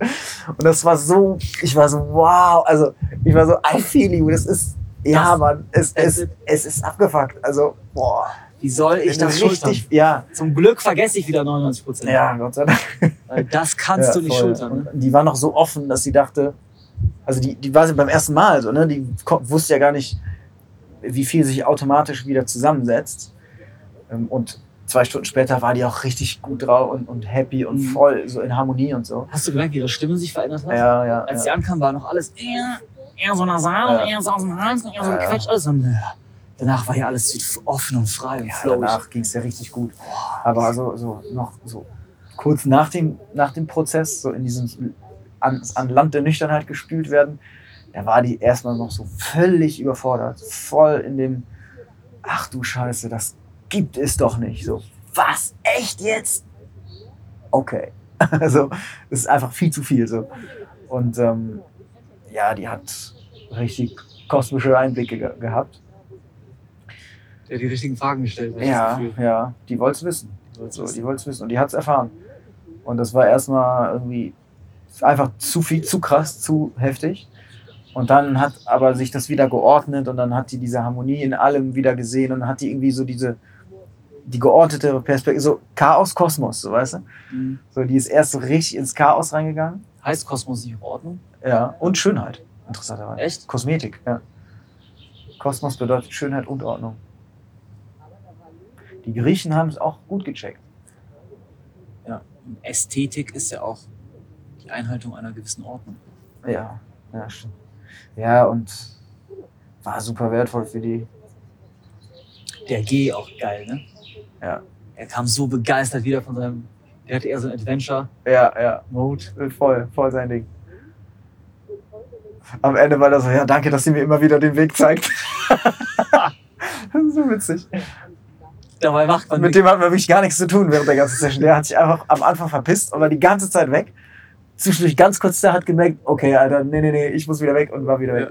Und das war so, ich war so, wow, also ich war so, I feel you, das ist, ja, Das- Mann, es, es, ist- es ist abgefuckt. Also, boah, Wie soll ich das schultern? richtig, ja, Zum Glück vergesse ich wieder 99 Prozent. ja, Gott sei Dank. Das kannst Ja, du nicht voll. schultern. Ne? Und die war noch so offen, dass sie dachte, also die, die war sie beim ersten Mal so, ne? Die wusste ja gar nicht, wie viel sich automatisch wieder zusammensetzt. Ähm, Und zwei Stunden später war die auch richtig gut drauf und, und happy und Mhm. voll so in Harmonie und so. Hast du gemerkt, wie ihre Stimme sich verändert hat? Ja, ja. Als sie ja. ankam, war noch alles eher, eher so nasal, Ja. eher so aus dem Hals, eher so Ja, ja. gequetscht, alles so. Danach war ja alles offen und frei und ja flowig. danach ging es ja richtig gut. Aber so, so noch so kurz nach dem, nach dem Prozess, so in diesem an, an Land der Nüchternheit gespült werden, da war die erstmal noch so völlig überfordert. Voll in dem, ach du Scheiße, das gibt es doch nicht. So, was? Echt jetzt? Okay. (laughs) Also, es ist einfach viel zu viel. So. Und ähm, ja, die hat richtig kosmische Einblicke ge gehabt. Der die richtigen Fragen gestellt hat. Ja, ja, die wollte es wissen. So, die wollte es wissen und die hat es erfahren. Und das war erstmal irgendwie einfach zu viel, zu krass, zu heftig. Und dann hat aber sich das wieder geordnet und dann hat die diese Harmonie in allem wieder gesehen und hat die irgendwie so diese, die geordnete Perspektive, so Chaos, Kosmos, so weißt du? Mhm. So, die ist erst so richtig ins Chaos reingegangen. Heißt Kosmos nicht Ordnung? Ja, und Schönheit, interessanterweise. Echt? Kosmetik, ja. Kosmos bedeutet Schönheit und Ordnung. Die Griechen haben es auch gut gecheckt. Ja. Und Ästhetik ist ja auch die Einhaltung einer gewissen Ordnung. Ja, ja, stimmt. Ja, und war super wertvoll für die. Der G auch geil, ne? Ja. Er kam so begeistert wieder von seinem. Der hatte eher so ein Adventure-Mode. Ja, ja, voll, voll sein Ding. am Ende war das so, ja, danke, dass sie mir immer wieder den Weg zeigt. das (laughs) ist so witzig. Dabei macht man Mit dem hatten wir wirklich gar nichts zu tun während der ganzen Session. Der hat sich einfach am Anfang verpisst und war die ganze Zeit weg. Zwischendurch ganz kurz, der hat gemerkt, okay, Alter, nee, nee, nee, ich muss wieder weg und war wieder weg.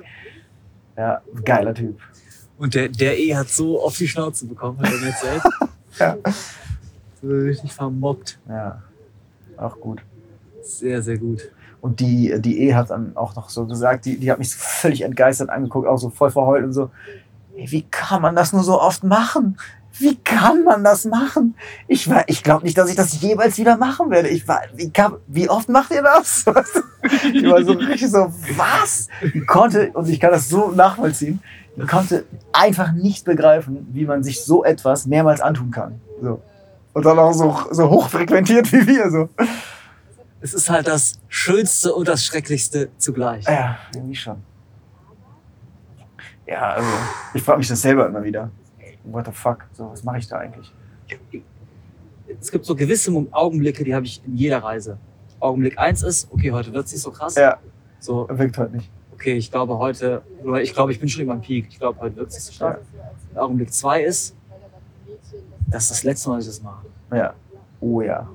Ja, geiler Typ. Und der, der E hat so auf die Schnauze bekommen, hat er mir erzählt. (laughs) Ja. So richtig vermobbt. Ja, auch gut. Sehr, sehr gut. Und die, die E hat dann auch noch so gesagt, die, die hat mich so völlig entgeistert angeguckt, auch so voll verheult und so. Ey, wie kann man das nur so oft machen? Wie kann man das machen? Ich, war- ich glaube nicht, dass ich das jemals wieder machen werde. Ich war, wie, kann, wie oft macht ihr das? (laughs) Ich war so richtig so, was? Die konnte, und ich kann das so nachvollziehen, die konnte einfach nicht begreifen, wie man sich so etwas mehrmals antun kann. So. Und dann auch so, so hochfrequentiert wie wir. So. Es ist halt das Schönste und das Schrecklichste zugleich. Ja, irgendwie schon. Ja, also, ich frage mich das selber immer wieder. What the fuck? So, was mache ich da eigentlich? Es gibt so gewisse Augenblicke, die habe ich in jeder Reise. Augenblick eins ist, okay, heute wird es nicht so krass. Ja, So, wirkt heute nicht. okay, ich glaube heute, oder ich glaube, ich bin schon über dem Peak. Ich glaube, heute wird es nicht so stark. Augenblick zwei ist, das ist das letzte Mal, dass ich das mache. Ja. Oh ja.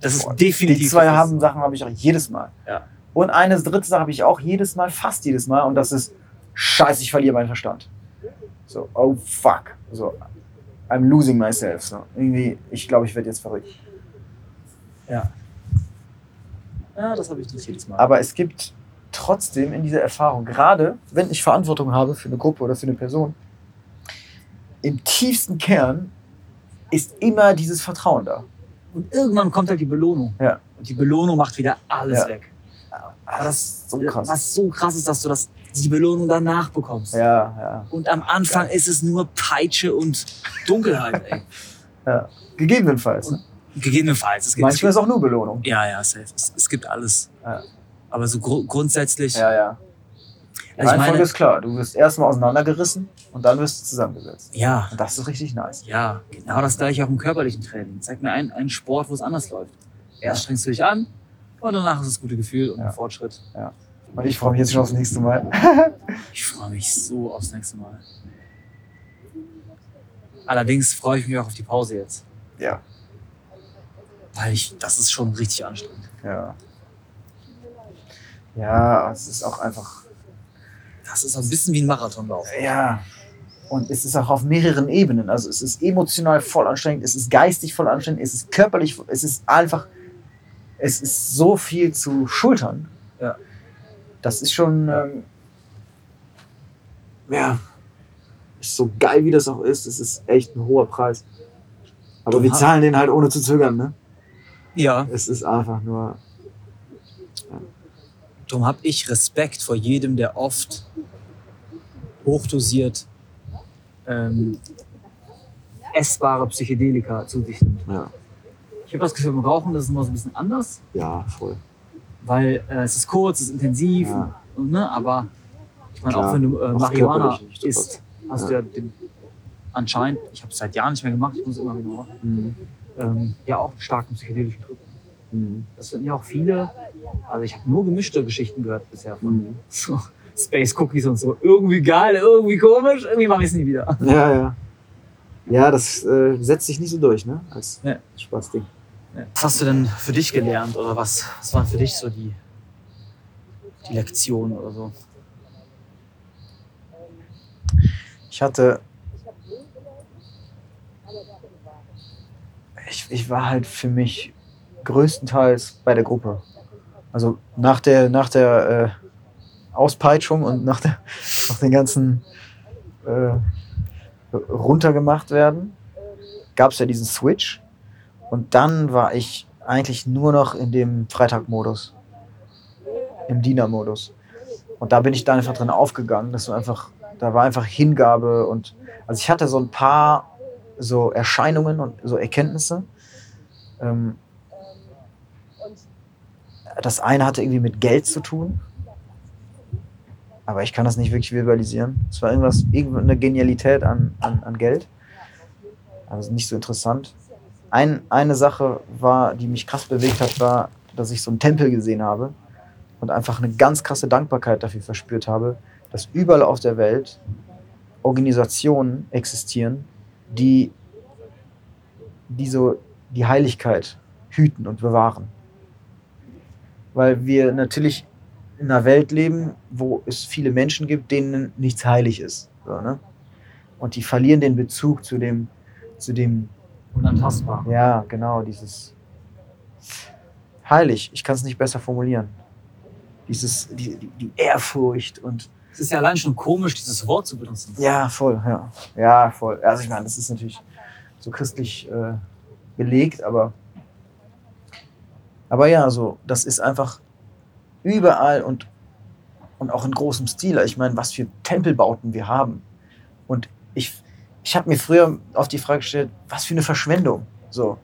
Das ist Boah, definitiv. Die zwei haben, Sachen habe ich auch jedes Mal. Ja. Und eine dritte Sache habe ich auch jedes Mal, fast jedes Mal. Und das ist, scheiße, ich verliere meinen Verstand. So, oh fuck. So, I'm losing myself. So, irgendwie, ich glaube, ich werde jetzt verrückt. Ja. Ja, das habe ich nicht jedes Mal. Aber es gibt trotzdem in dieser Erfahrung, gerade wenn ich Verantwortung habe für eine Gruppe oder für eine Person, im tiefsten Kern ist immer dieses Vertrauen da. Und irgendwann kommt halt die Belohnung. Ja. Und die Belohnung macht wieder alles Ja. weg. Aber das ist so krass. Was so krass ist, dass du das, die Belohnung danach bekommst. Ja, ja. Und am Anfang ist es nur Peitsche und Dunkelheit, ey. ja. Gegebenenfalls. Ne? Gegebenenfalls. Es gibt, Manchmal es ist auch nur Belohnung. ja, ja, safe. Es, es gibt alles. Ja. Aber so gru grundsätzlich. Ja, ja. Die Also ich Reihenfolge ist klar. Du wirst erstmal auseinandergerissen und dann wirst du zusammengesetzt. ja, Und das ist richtig nice. ja, genau das gleiche auch im körperlichen Training. Zeig mir einen, einen Sport, wo es anders läuft. Erst strengst du dich an und danach ist das gute Gefühl und Ja. ein Fortschritt. Und ich freue mich jetzt schon aufs nächste Mal. (laughs) Ich freue mich so aufs nächste Mal. Allerdings freue ich mich auch auf die Pause jetzt. Ja. Weil ich, das ist schon richtig anstrengend. Ja. Ja, es ist auch einfach. Das ist ein bisschen wie ein Marathonlauf. Ja. Und es ist auch auf mehreren Ebenen. Also es ist emotional voll anstrengend, es ist geistig voll anstrengend, es ist körperlich, es ist einfach, es ist so viel zu schultern. Ja. Das ist schon, ähm, ja, ist so geil, wie das auch ist. Es ist echt ein hoher Preis. Aber wir zahlen den halt ohne zu zögern, ne? Ja. Es ist einfach nur, Darum habe ich Respekt vor jedem, der oft hochdosiert ähm, essbare Psychedelika zu sich nimmt. ja, Ich habe das Gefühl, beim Rauchen das ist immer so ein bisschen anders, ja, voll. Weil äh, es ist kurz, es ist intensiv, Ja. und, ne, aber ich meine, auch wenn du äh, Marihuana isst, hast Ja. du ja den, anscheinend, ich habe es seit Jahren nicht mehr gemacht, ich muss immer wieder machen, Mhm. ähm, ja auch einen starken psychedelischen Trip. Mhm. Das sind ja auch viele, also ich habe nur gemischte Geschichten gehört bisher von Mhm. (laughs) so Space Cookies und so. Irgendwie geil, irgendwie komisch, irgendwie mache ich es nie wieder. Ja, ja. Ja, das äh, setzt sich nicht so durch, ne? Als Ja. Spaßding. Was hast du denn für dich gelernt oder was, was waren für dich so die, die Lektionen oder so? Ich hatte. Ich, ich war halt für mich größtenteils bei der Gruppe. Also nach der, nach der äh, Auspeitschung und nach, der, nach den ganzen äh, runtergemacht werden, gab es ja diesen Switch. Und dann war ich eigentlich nur noch in dem Freitag-Modus. Im Diener-Modus. Und da bin ich dann einfach drin aufgegangen. Das war einfach, da war einfach Hingabe und also ich hatte so ein paar so Erscheinungen und so Erkenntnisse. Ähm, das eine hatte irgendwie mit Geld zu tun. Aber ich kann das nicht wirklich verbalisieren. Es war irgendwas, irgendeine Genialität an, an, an Geld. Also nicht so interessant. Ein, eine Sache war, die mich krass bewegt hat, war, dass ich so einen Tempel gesehen habe. und einfach eine ganz krasse Dankbarkeit dafür verspürt habe, dass überall auf der Welt Organisationen existieren, die, die so die Heiligkeit hüten und bewahren. Weil wir natürlich in einer Welt leben, wo es viele Menschen gibt, denen nichts heilig ist. So, ne? Und die verlieren den Bezug zu dem, zu dem, Unantastbar. ja, genau, dieses heilig. Ich kann es nicht besser formulieren. Dieses, die, die, Ehrfurcht und Es ist ja allein schon komisch, dieses Wort zu benutzen. ja, voll, ja. Ja, voll. Also ich meine, das ist natürlich so christlich äh, belegt, aber aber ja, so, das ist einfach überall und, und auch in großem Stil. Ich meine, was für Tempelbauten wir haben. Und ich, ich habe mir früher auf die Frage gestellt, was für eine Verschwendung. So,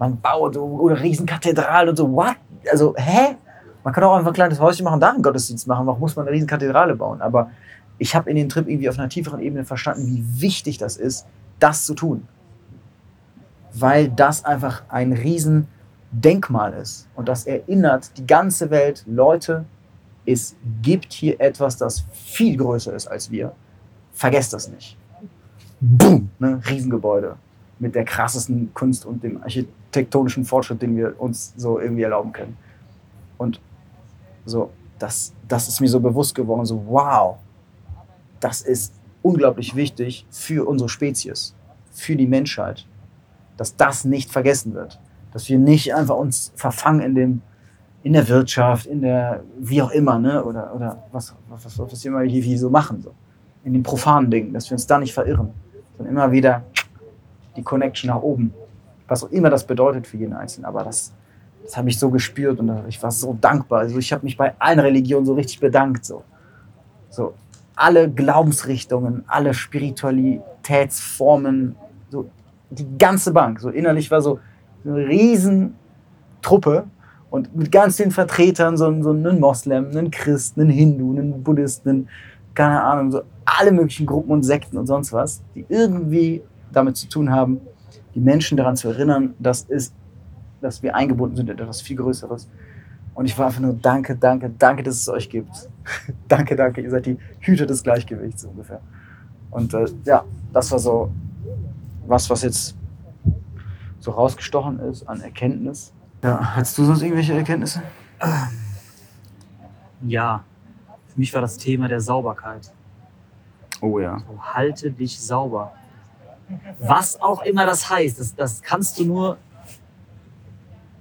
man baut so eine riesen Kathedrale und so, what? Also, hä? Man kann auch einfach ein kleines Häuschen machen, da einen Gottesdienst machen. Warum muss man eine riesen Kathedrale bauen? Aber ich habe in den Trip irgendwie auf einer tieferen Ebene verstanden, wie wichtig das ist, das zu tun. Weil das einfach ein riesen Denkmal ist. Und das erinnert die ganze Welt, Leute, es gibt hier etwas, das viel größer ist als wir. Vergesst das nicht. Boom! Ne? Riesengebäude. Mit der krassesten Kunst und dem architektonischen Fortschritt, den wir uns so irgendwie erlauben können. Und so, das, das ist mir so bewusst geworden, so wow, das ist unglaublich wichtig für unsere Spezies, für die Menschheit, dass das nicht vergessen wird. Dass wir nicht einfach uns verfangen in dem, in der Wirtschaft, in der, wie auch immer, ne? Oder, oder was, was, was, was wir immer hier, hier so machen, so. In den profanen Dingen, dass wir uns da nicht verirren, sondern immer wieder die Connection nach oben. Was auch immer das bedeutet für jeden Einzelnen. Aber das, das habe ich so gespürt und ich war so dankbar. Also ich habe mich bei allen Religionen so richtig bedankt. So. so alle Glaubensrichtungen, alle Spiritualitätsformen, so die ganze Bank. So innerlich war so eine riesen Truppe und mit ganz den Vertretern, so, so einen Moslem, einen Christ, einen Hindu, einen Buddhist, einen, keine Ahnung, so alle möglichen Gruppen und Sekten und sonst was, die irgendwie damit zu tun haben, die Menschen daran zu erinnern, dass, es, dass wir eingebunden sind in etwas viel Größeres. Und ich war einfach nur danke, danke, danke, dass es euch gibt. (laughs) danke, danke, ihr seid die Hüter des Gleichgewichts ungefähr. Und äh, ja, das war so was, was jetzt so rausgestochen ist an Erkenntnis. Ja, hast du sonst irgendwelche Erkenntnisse? Ja, für mich war das Thema der Sauberkeit. Oh ja. So, halte dich sauber. Was auch immer das heißt, das, das kannst du nur.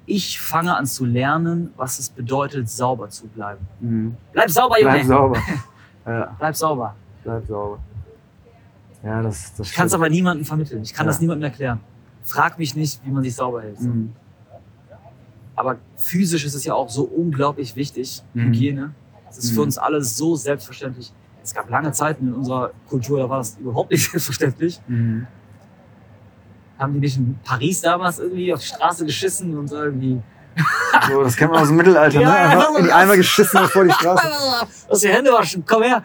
Ich fange an zu lernen, was es bedeutet, sauber zu bleiben. Mhm. Bleib sauber, Junge! Bleib sauber. (laughs) ja, Bleib sauber. bleib sauber. Ja, das, das Ich kann es aber niemandem vermitteln. Ich kann Ja. das niemandem erklären. Frag mich nicht, wie man sich sauber hält. Mhm. Aber physisch ist es ja auch so unglaublich wichtig, Mhm. Hygiene. Es ist für Mhm. uns alle so selbstverständlich. Es gab lange Zeiten in unserer Kultur, da war das überhaupt nicht (laughs) selbstverständlich. Mhm. Haben die nicht in Paris damals irgendwie auf die Straße geschissen und irgendwie. (laughs) So, das kennt man aus dem Mittelalter, ne? Ja, Einfach in die Eimer geschissen und vor die Straße. (laughs) Lass die Hände waschen, komm her!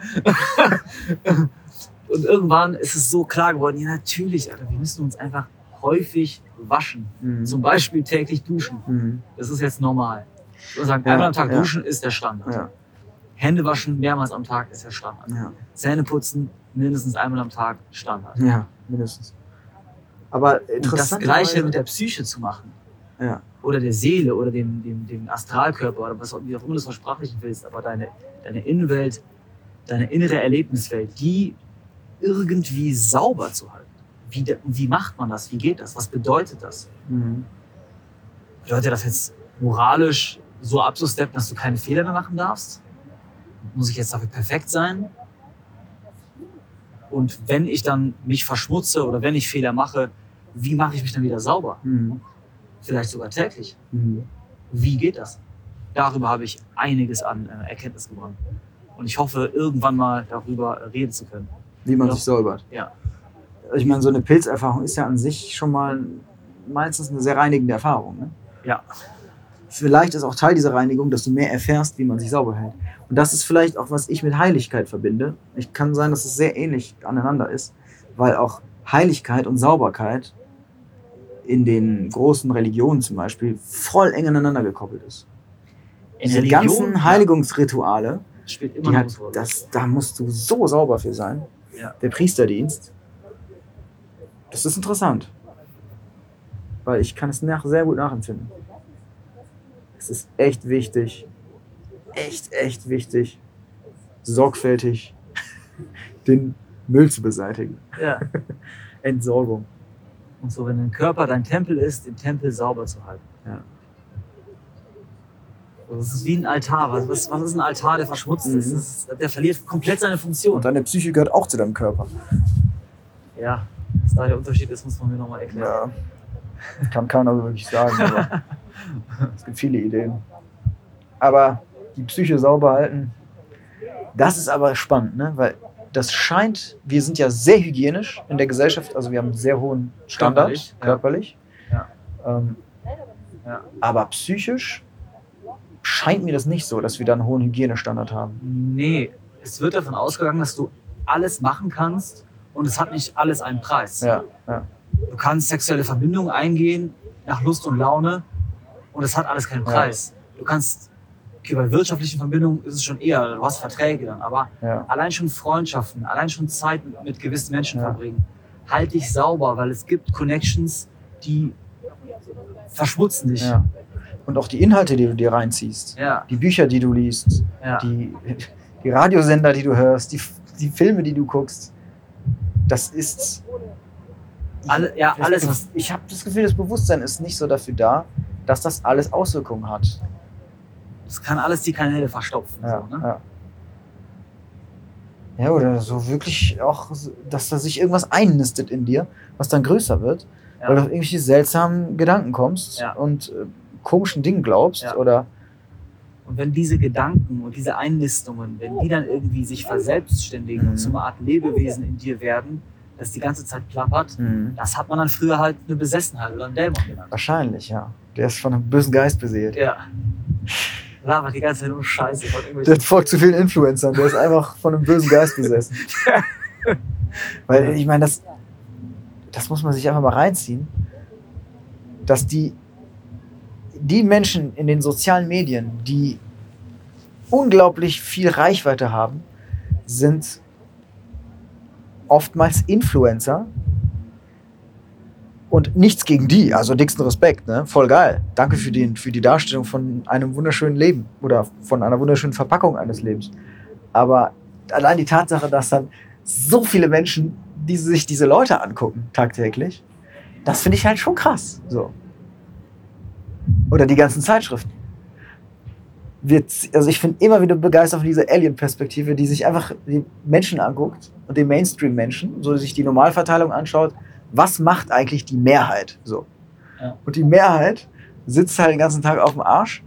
und irgendwann ist es so klar geworden, ja natürlich, Alter, wir müssen uns einfach häufig waschen. Mhm. Zum Beispiel täglich duschen. Mhm. Das ist jetzt normal. Ich würde sagen, Ja, einmal am Tag ja. duschen ist der Standard. Ja, Hände waschen mehrmals am Tag ist der Standard. ja, Zähne putzen mindestens einmal am Tag Standard. ja, mindestens. Aber Und das interessant. Gleiche mit der Psyche zu machen. Ja. Oder der Seele oder dem, dem, dem Astralkörper oder was auch, wie auch immer du das versprachlichen willst. Aber deine, deine Innenwelt, deine innere Erlebniswelt, die irgendwie sauber zu halten. Wie, wie macht man das? Wie geht das? Was bedeutet das? Mhm. Bedeutet das jetzt moralisch so abzusteppen, dass du keine Fehler mehr machen darfst? Muss ich jetzt dafür perfekt sein? Und wenn ich dann mich verschmutze oder wenn ich Fehler mache, wie mache ich mich dann wieder sauber? Mhm. Vielleicht sogar täglich. Mhm. Wie geht das? Darüber habe ich einiges an äh, Erkenntnis gewonnen. Und ich hoffe, irgendwann mal darüber reden zu können. Wie man Ja. sich säubert. Ja. Ich meine, so eine Pilzerfahrung ist ja an sich schon mal meistens eine sehr reinigende Erfahrung. Ne? Ja. Vielleicht ist auch Teil dieser Reinigung, dass du mehr erfährst, wie man sich sauber hält. Und das ist vielleicht auch, was ich mit Heiligkeit verbinde. Ich kann sein, dass es sehr ähnlich aneinander ist, weil auch Heiligkeit und Sauberkeit in den großen Religionen zum Beispiel voll eng aneinander gekoppelt ist. In Diese Religion, ganzen. Heiligungsrituale, Spielt immer die hat, das, da musst du so sauber für sein. Ja. Der Priesterdienst. Das ist interessant. Weil ich kann es nach, sehr gut nachempfinden. Es ist echt wichtig, echt, echt wichtig, sorgfältig (laughs) den Müll zu beseitigen. Ja. (laughs) Entsorgung. Und so, wenn dein Körper dein Tempel ist, den Tempel sauber zu halten. Ja. Das ist wie ein Altar. Was, was, was ist ein Altar, der verschmutzt ist? Mhm. Das ist? Der verliert komplett seine Funktion. Und deine Psyche gehört auch zu deinem Körper. Ja, was da der Unterschied ist, muss man mir nochmal erklären. Ja. Kann keiner wirklich sagen. (laughs) Es gibt viele Ideen. Aber die Psyche sauber halten, das ist aber spannend, ne? weil das scheint, wir sind ja sehr hygienisch in der Gesellschaft, also wir haben einen sehr hohen Standard, Körperlich, körperlich. Ja. Ähm, Ja. Aber psychisch scheint mir das nicht so, dass wir da einen hohen Hygienestandard haben. Nee, es wird davon ausgegangen, dass du alles machen kannst und es hat nicht alles einen Preis. Ja, ja. Du kannst sexuelle Verbindungen eingehen nach Lust und Laune und es hat alles keinen Ja. Preis. Du kannst, okay, bei wirtschaftlichen Verbindungen ist es schon eher, du hast Verträge dann, aber ja. allein schon Freundschaften, allein schon Zeit mit, mit gewissen Menschen Ja. verbringen, halt dich sauber, weil es gibt Connections, die verschmutzen dich. ja. Und auch die Inhalte, die du dir reinziehst, Ja, die Bücher, die du liest, ja. die, (laughs) die Radiosender, die du hörst, die, die Filme, die du guckst, das ist. Alle, ja, das- alles, was Ich habe das Gefühl, das Bewusstsein ist nicht so dafür da, dass das alles Auswirkungen hat. das kann alles die Kanäle verstopfen. Ja, so, ne? ja. ja, oder so wirklich auch, dass da sich irgendwas einnistet in dir, was dann größer wird, Ja. weil du auf irgendwelche seltsamen Gedanken kommst und äh, komischen Dingen glaubst oder Und wenn diese Gedanken und diese Einlistungen, wenn die dann irgendwie sich verselbstständigen Mhm. und zu einer Art Lebewesen in dir werden, das die ganze Zeit plappert, das hat man dann früher halt eine Besessenheit oder einen Dämon genannt. wahrscheinlich, ja. Der ist von einem bösen Geist beseelt. Ja. Labert die ganze Zeit nur Scheiße von Der folgt zu vielen Influencern, der ist einfach von einem bösen Geist besessen. (laughs) Weil ich meine, das, das muss man sich einfach mal reinziehen, dass die, die Menschen in den sozialen Medien, die unglaublich viel Reichweite haben, sind oftmals Influencer und nichts gegen die, also dicksten Respekt, ne? voll geil. Danke für, den, für die Darstellung von einem wunderschönen Leben oder von einer wunderschönen Verpackung eines Lebens. Aber allein die Tatsache, dass dann so viele Menschen die sich diese Leute angucken tagtäglich, das finde ich halt schon krass. So. Oder die ganzen Zeitschriften. Wir, also ich finde immer wieder begeistert von dieser Alien-Perspektive, die sich einfach die Menschen anguckt und den Mainstream-Menschen, so sich die Normalverteilung anschaut, was macht eigentlich die Mehrheit? So. Ja. Und die Mehrheit sitzt halt den ganzen Tag auf dem Arsch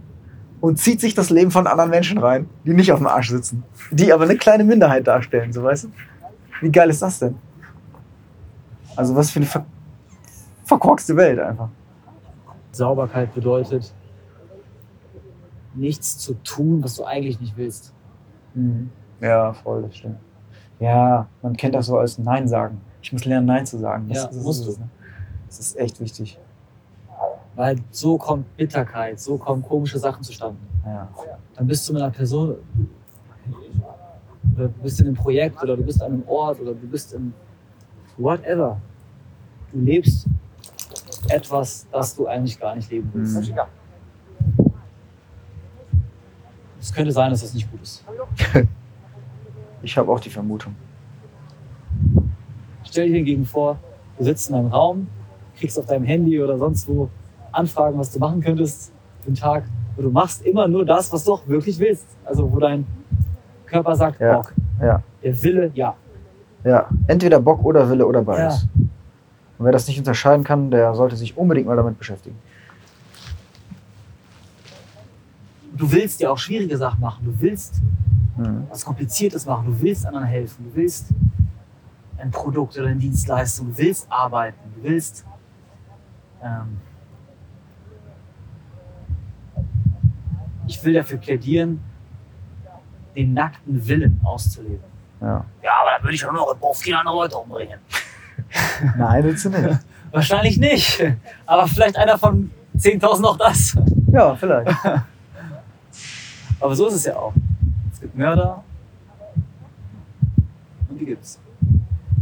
und zieht sich das Leben von anderen Menschen rein, die nicht auf dem Arsch sitzen, die aber eine kleine Minderheit darstellen, so weißt du? Wie geil ist das denn? Also was für eine ver verkorkste Welt einfach. Sauberkeit bedeutet, nichts zu tun, was du eigentlich nicht willst. Ja, voll, das stimmt. Ja, man kennt das so als Nein sagen. Ich muss lernen, Nein zu sagen. Das, Ja, das musst ist du. ne? Das ist echt wichtig. Weil so kommt Bitterkeit, so kommen komische Sachen zustande. Ja. Dann bist du mit einer Person, oder du bist in einem Projekt, oder du bist an einem Ort, oder du bist in whatever. Du lebst etwas, das du eigentlich gar nicht leben willst. Mhm. Es könnte sein, dass das nicht gut ist. (laughs) Ich habe auch die Vermutung. Stell dir hingegen vor, du sitzt in einem Raum, kriegst auf deinem Handy oder sonst wo Anfragen, was du machen könntest den Tag. Und du machst immer nur das, was du auch wirklich willst. Also wo dein Körper sagt, Ja. Bock. Ja. Der Wille, ja. Ja, entweder Bock oder Wille oder beides. Und wer das nicht unterscheiden kann, der sollte sich unbedingt mal damit beschäftigen. Du willst dir auch schwierige Sachen machen. Du willst Mhm. was Kompliziertes machen. Du willst anderen helfen. Du willst ein Produkt oder eine Dienstleistung. Du willst arbeiten. Du willst ähm, ich will dafür plädieren, den nackten Willen auszuleben. Ja. Ja, aber dann würde ich auch noch auf 400 Leute umbringen. (laughs) Nein, willst du nicht. (laughs) Wahrscheinlich nicht. Aber vielleicht einer von 10.000 auch das. Ja, vielleicht. (laughs) Aber so ist es ja auch. Es gibt Mörder und die gibt's.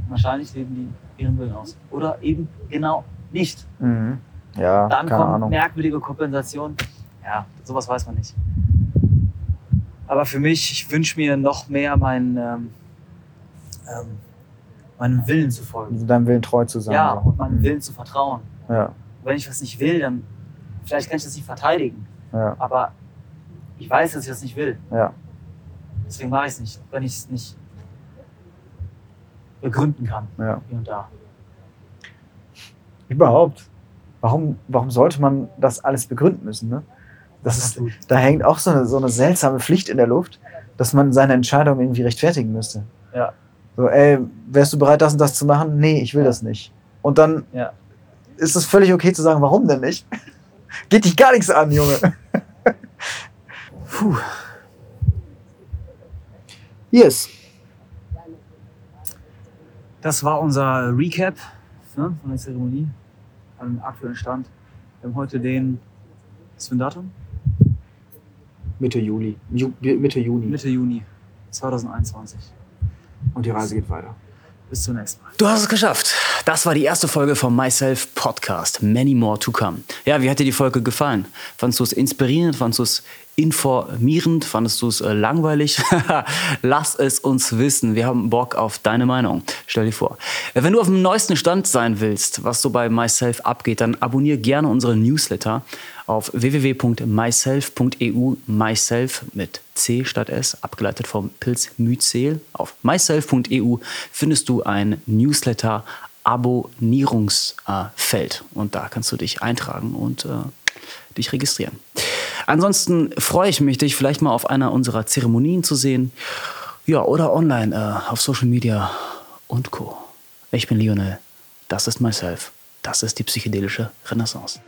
Wahrscheinlich leben die ihren Willen aus. Oder eben genau nicht. Mhm. Ja, Dann keine kommt Ahnung. merkwürdige Kompensation. Ja, sowas weiß man nicht. Aber für mich, ich wünsche mir noch mehr meinen, ähm, ähm, meinem Willen zu folgen. Deinem Willen treu zu sein. Ja, und meinem Mhm. Willen zu vertrauen. Ja, Wenn ich was nicht will, dann vielleicht kann ich das nicht verteidigen. ja, Aber ich weiß, dass ich das nicht will. ja. Deswegen mache ich es nicht, wenn ich es nicht begründen kann. ja. Hier und da. Überhaupt. Warum, warum sollte man das alles begründen müssen? Ne? Das ist, da hängt auch so eine, so eine seltsame Pflicht in der Luft, dass man seine Entscheidung irgendwie rechtfertigen müsste. Ja. So, ey, wärst du bereit, das und das zu machen? Nee, ich will Ja. das nicht. Und dann Ja. ist es völlig okay zu sagen, warum denn nicht? (laughs) Geht dich gar nichts an, Junge. Puh. Yes. Das war unser Recap ne, von der Zeremonie, von dem aktuellen Stand. Wir haben heute den, was für ein Datum? Mitte Juli. Ju Mitte Juni. Mitte Juni 2021. Und die Reise geht weiter. Bis zum nächsten Mal. Du hast es geschafft. Das war die erste Folge vom Myself Podcast. Many more to come. Ja, wie hat dir die Folge gefallen? Fandest du es inspirierend? Fandest du es informierend? Fandest du es äh, langweilig? (laughs) Lass es uns wissen. Wir haben Bock auf deine Meinung. Stell dir vor. Äh, Wenn du auf dem neuesten Stand sein willst, was so bei Myself abgeht, dann abonniere gerne unsere Newsletter auf www.myself.eu. Myself mit C statt S, abgeleitet vom Pilz Myzel. Auf myself.eu findest du ein Newsletter Abonnierungsfeld und da kannst du dich eintragen und äh, dich registrieren. Ansonsten freue ich mich, dich vielleicht mal auf einer unserer Zeremonien zu sehen. Ja, oder online äh, auf Social Media und Co. Ich bin Lionel. Das ist Myself. Das ist die psychedelische Renaissance.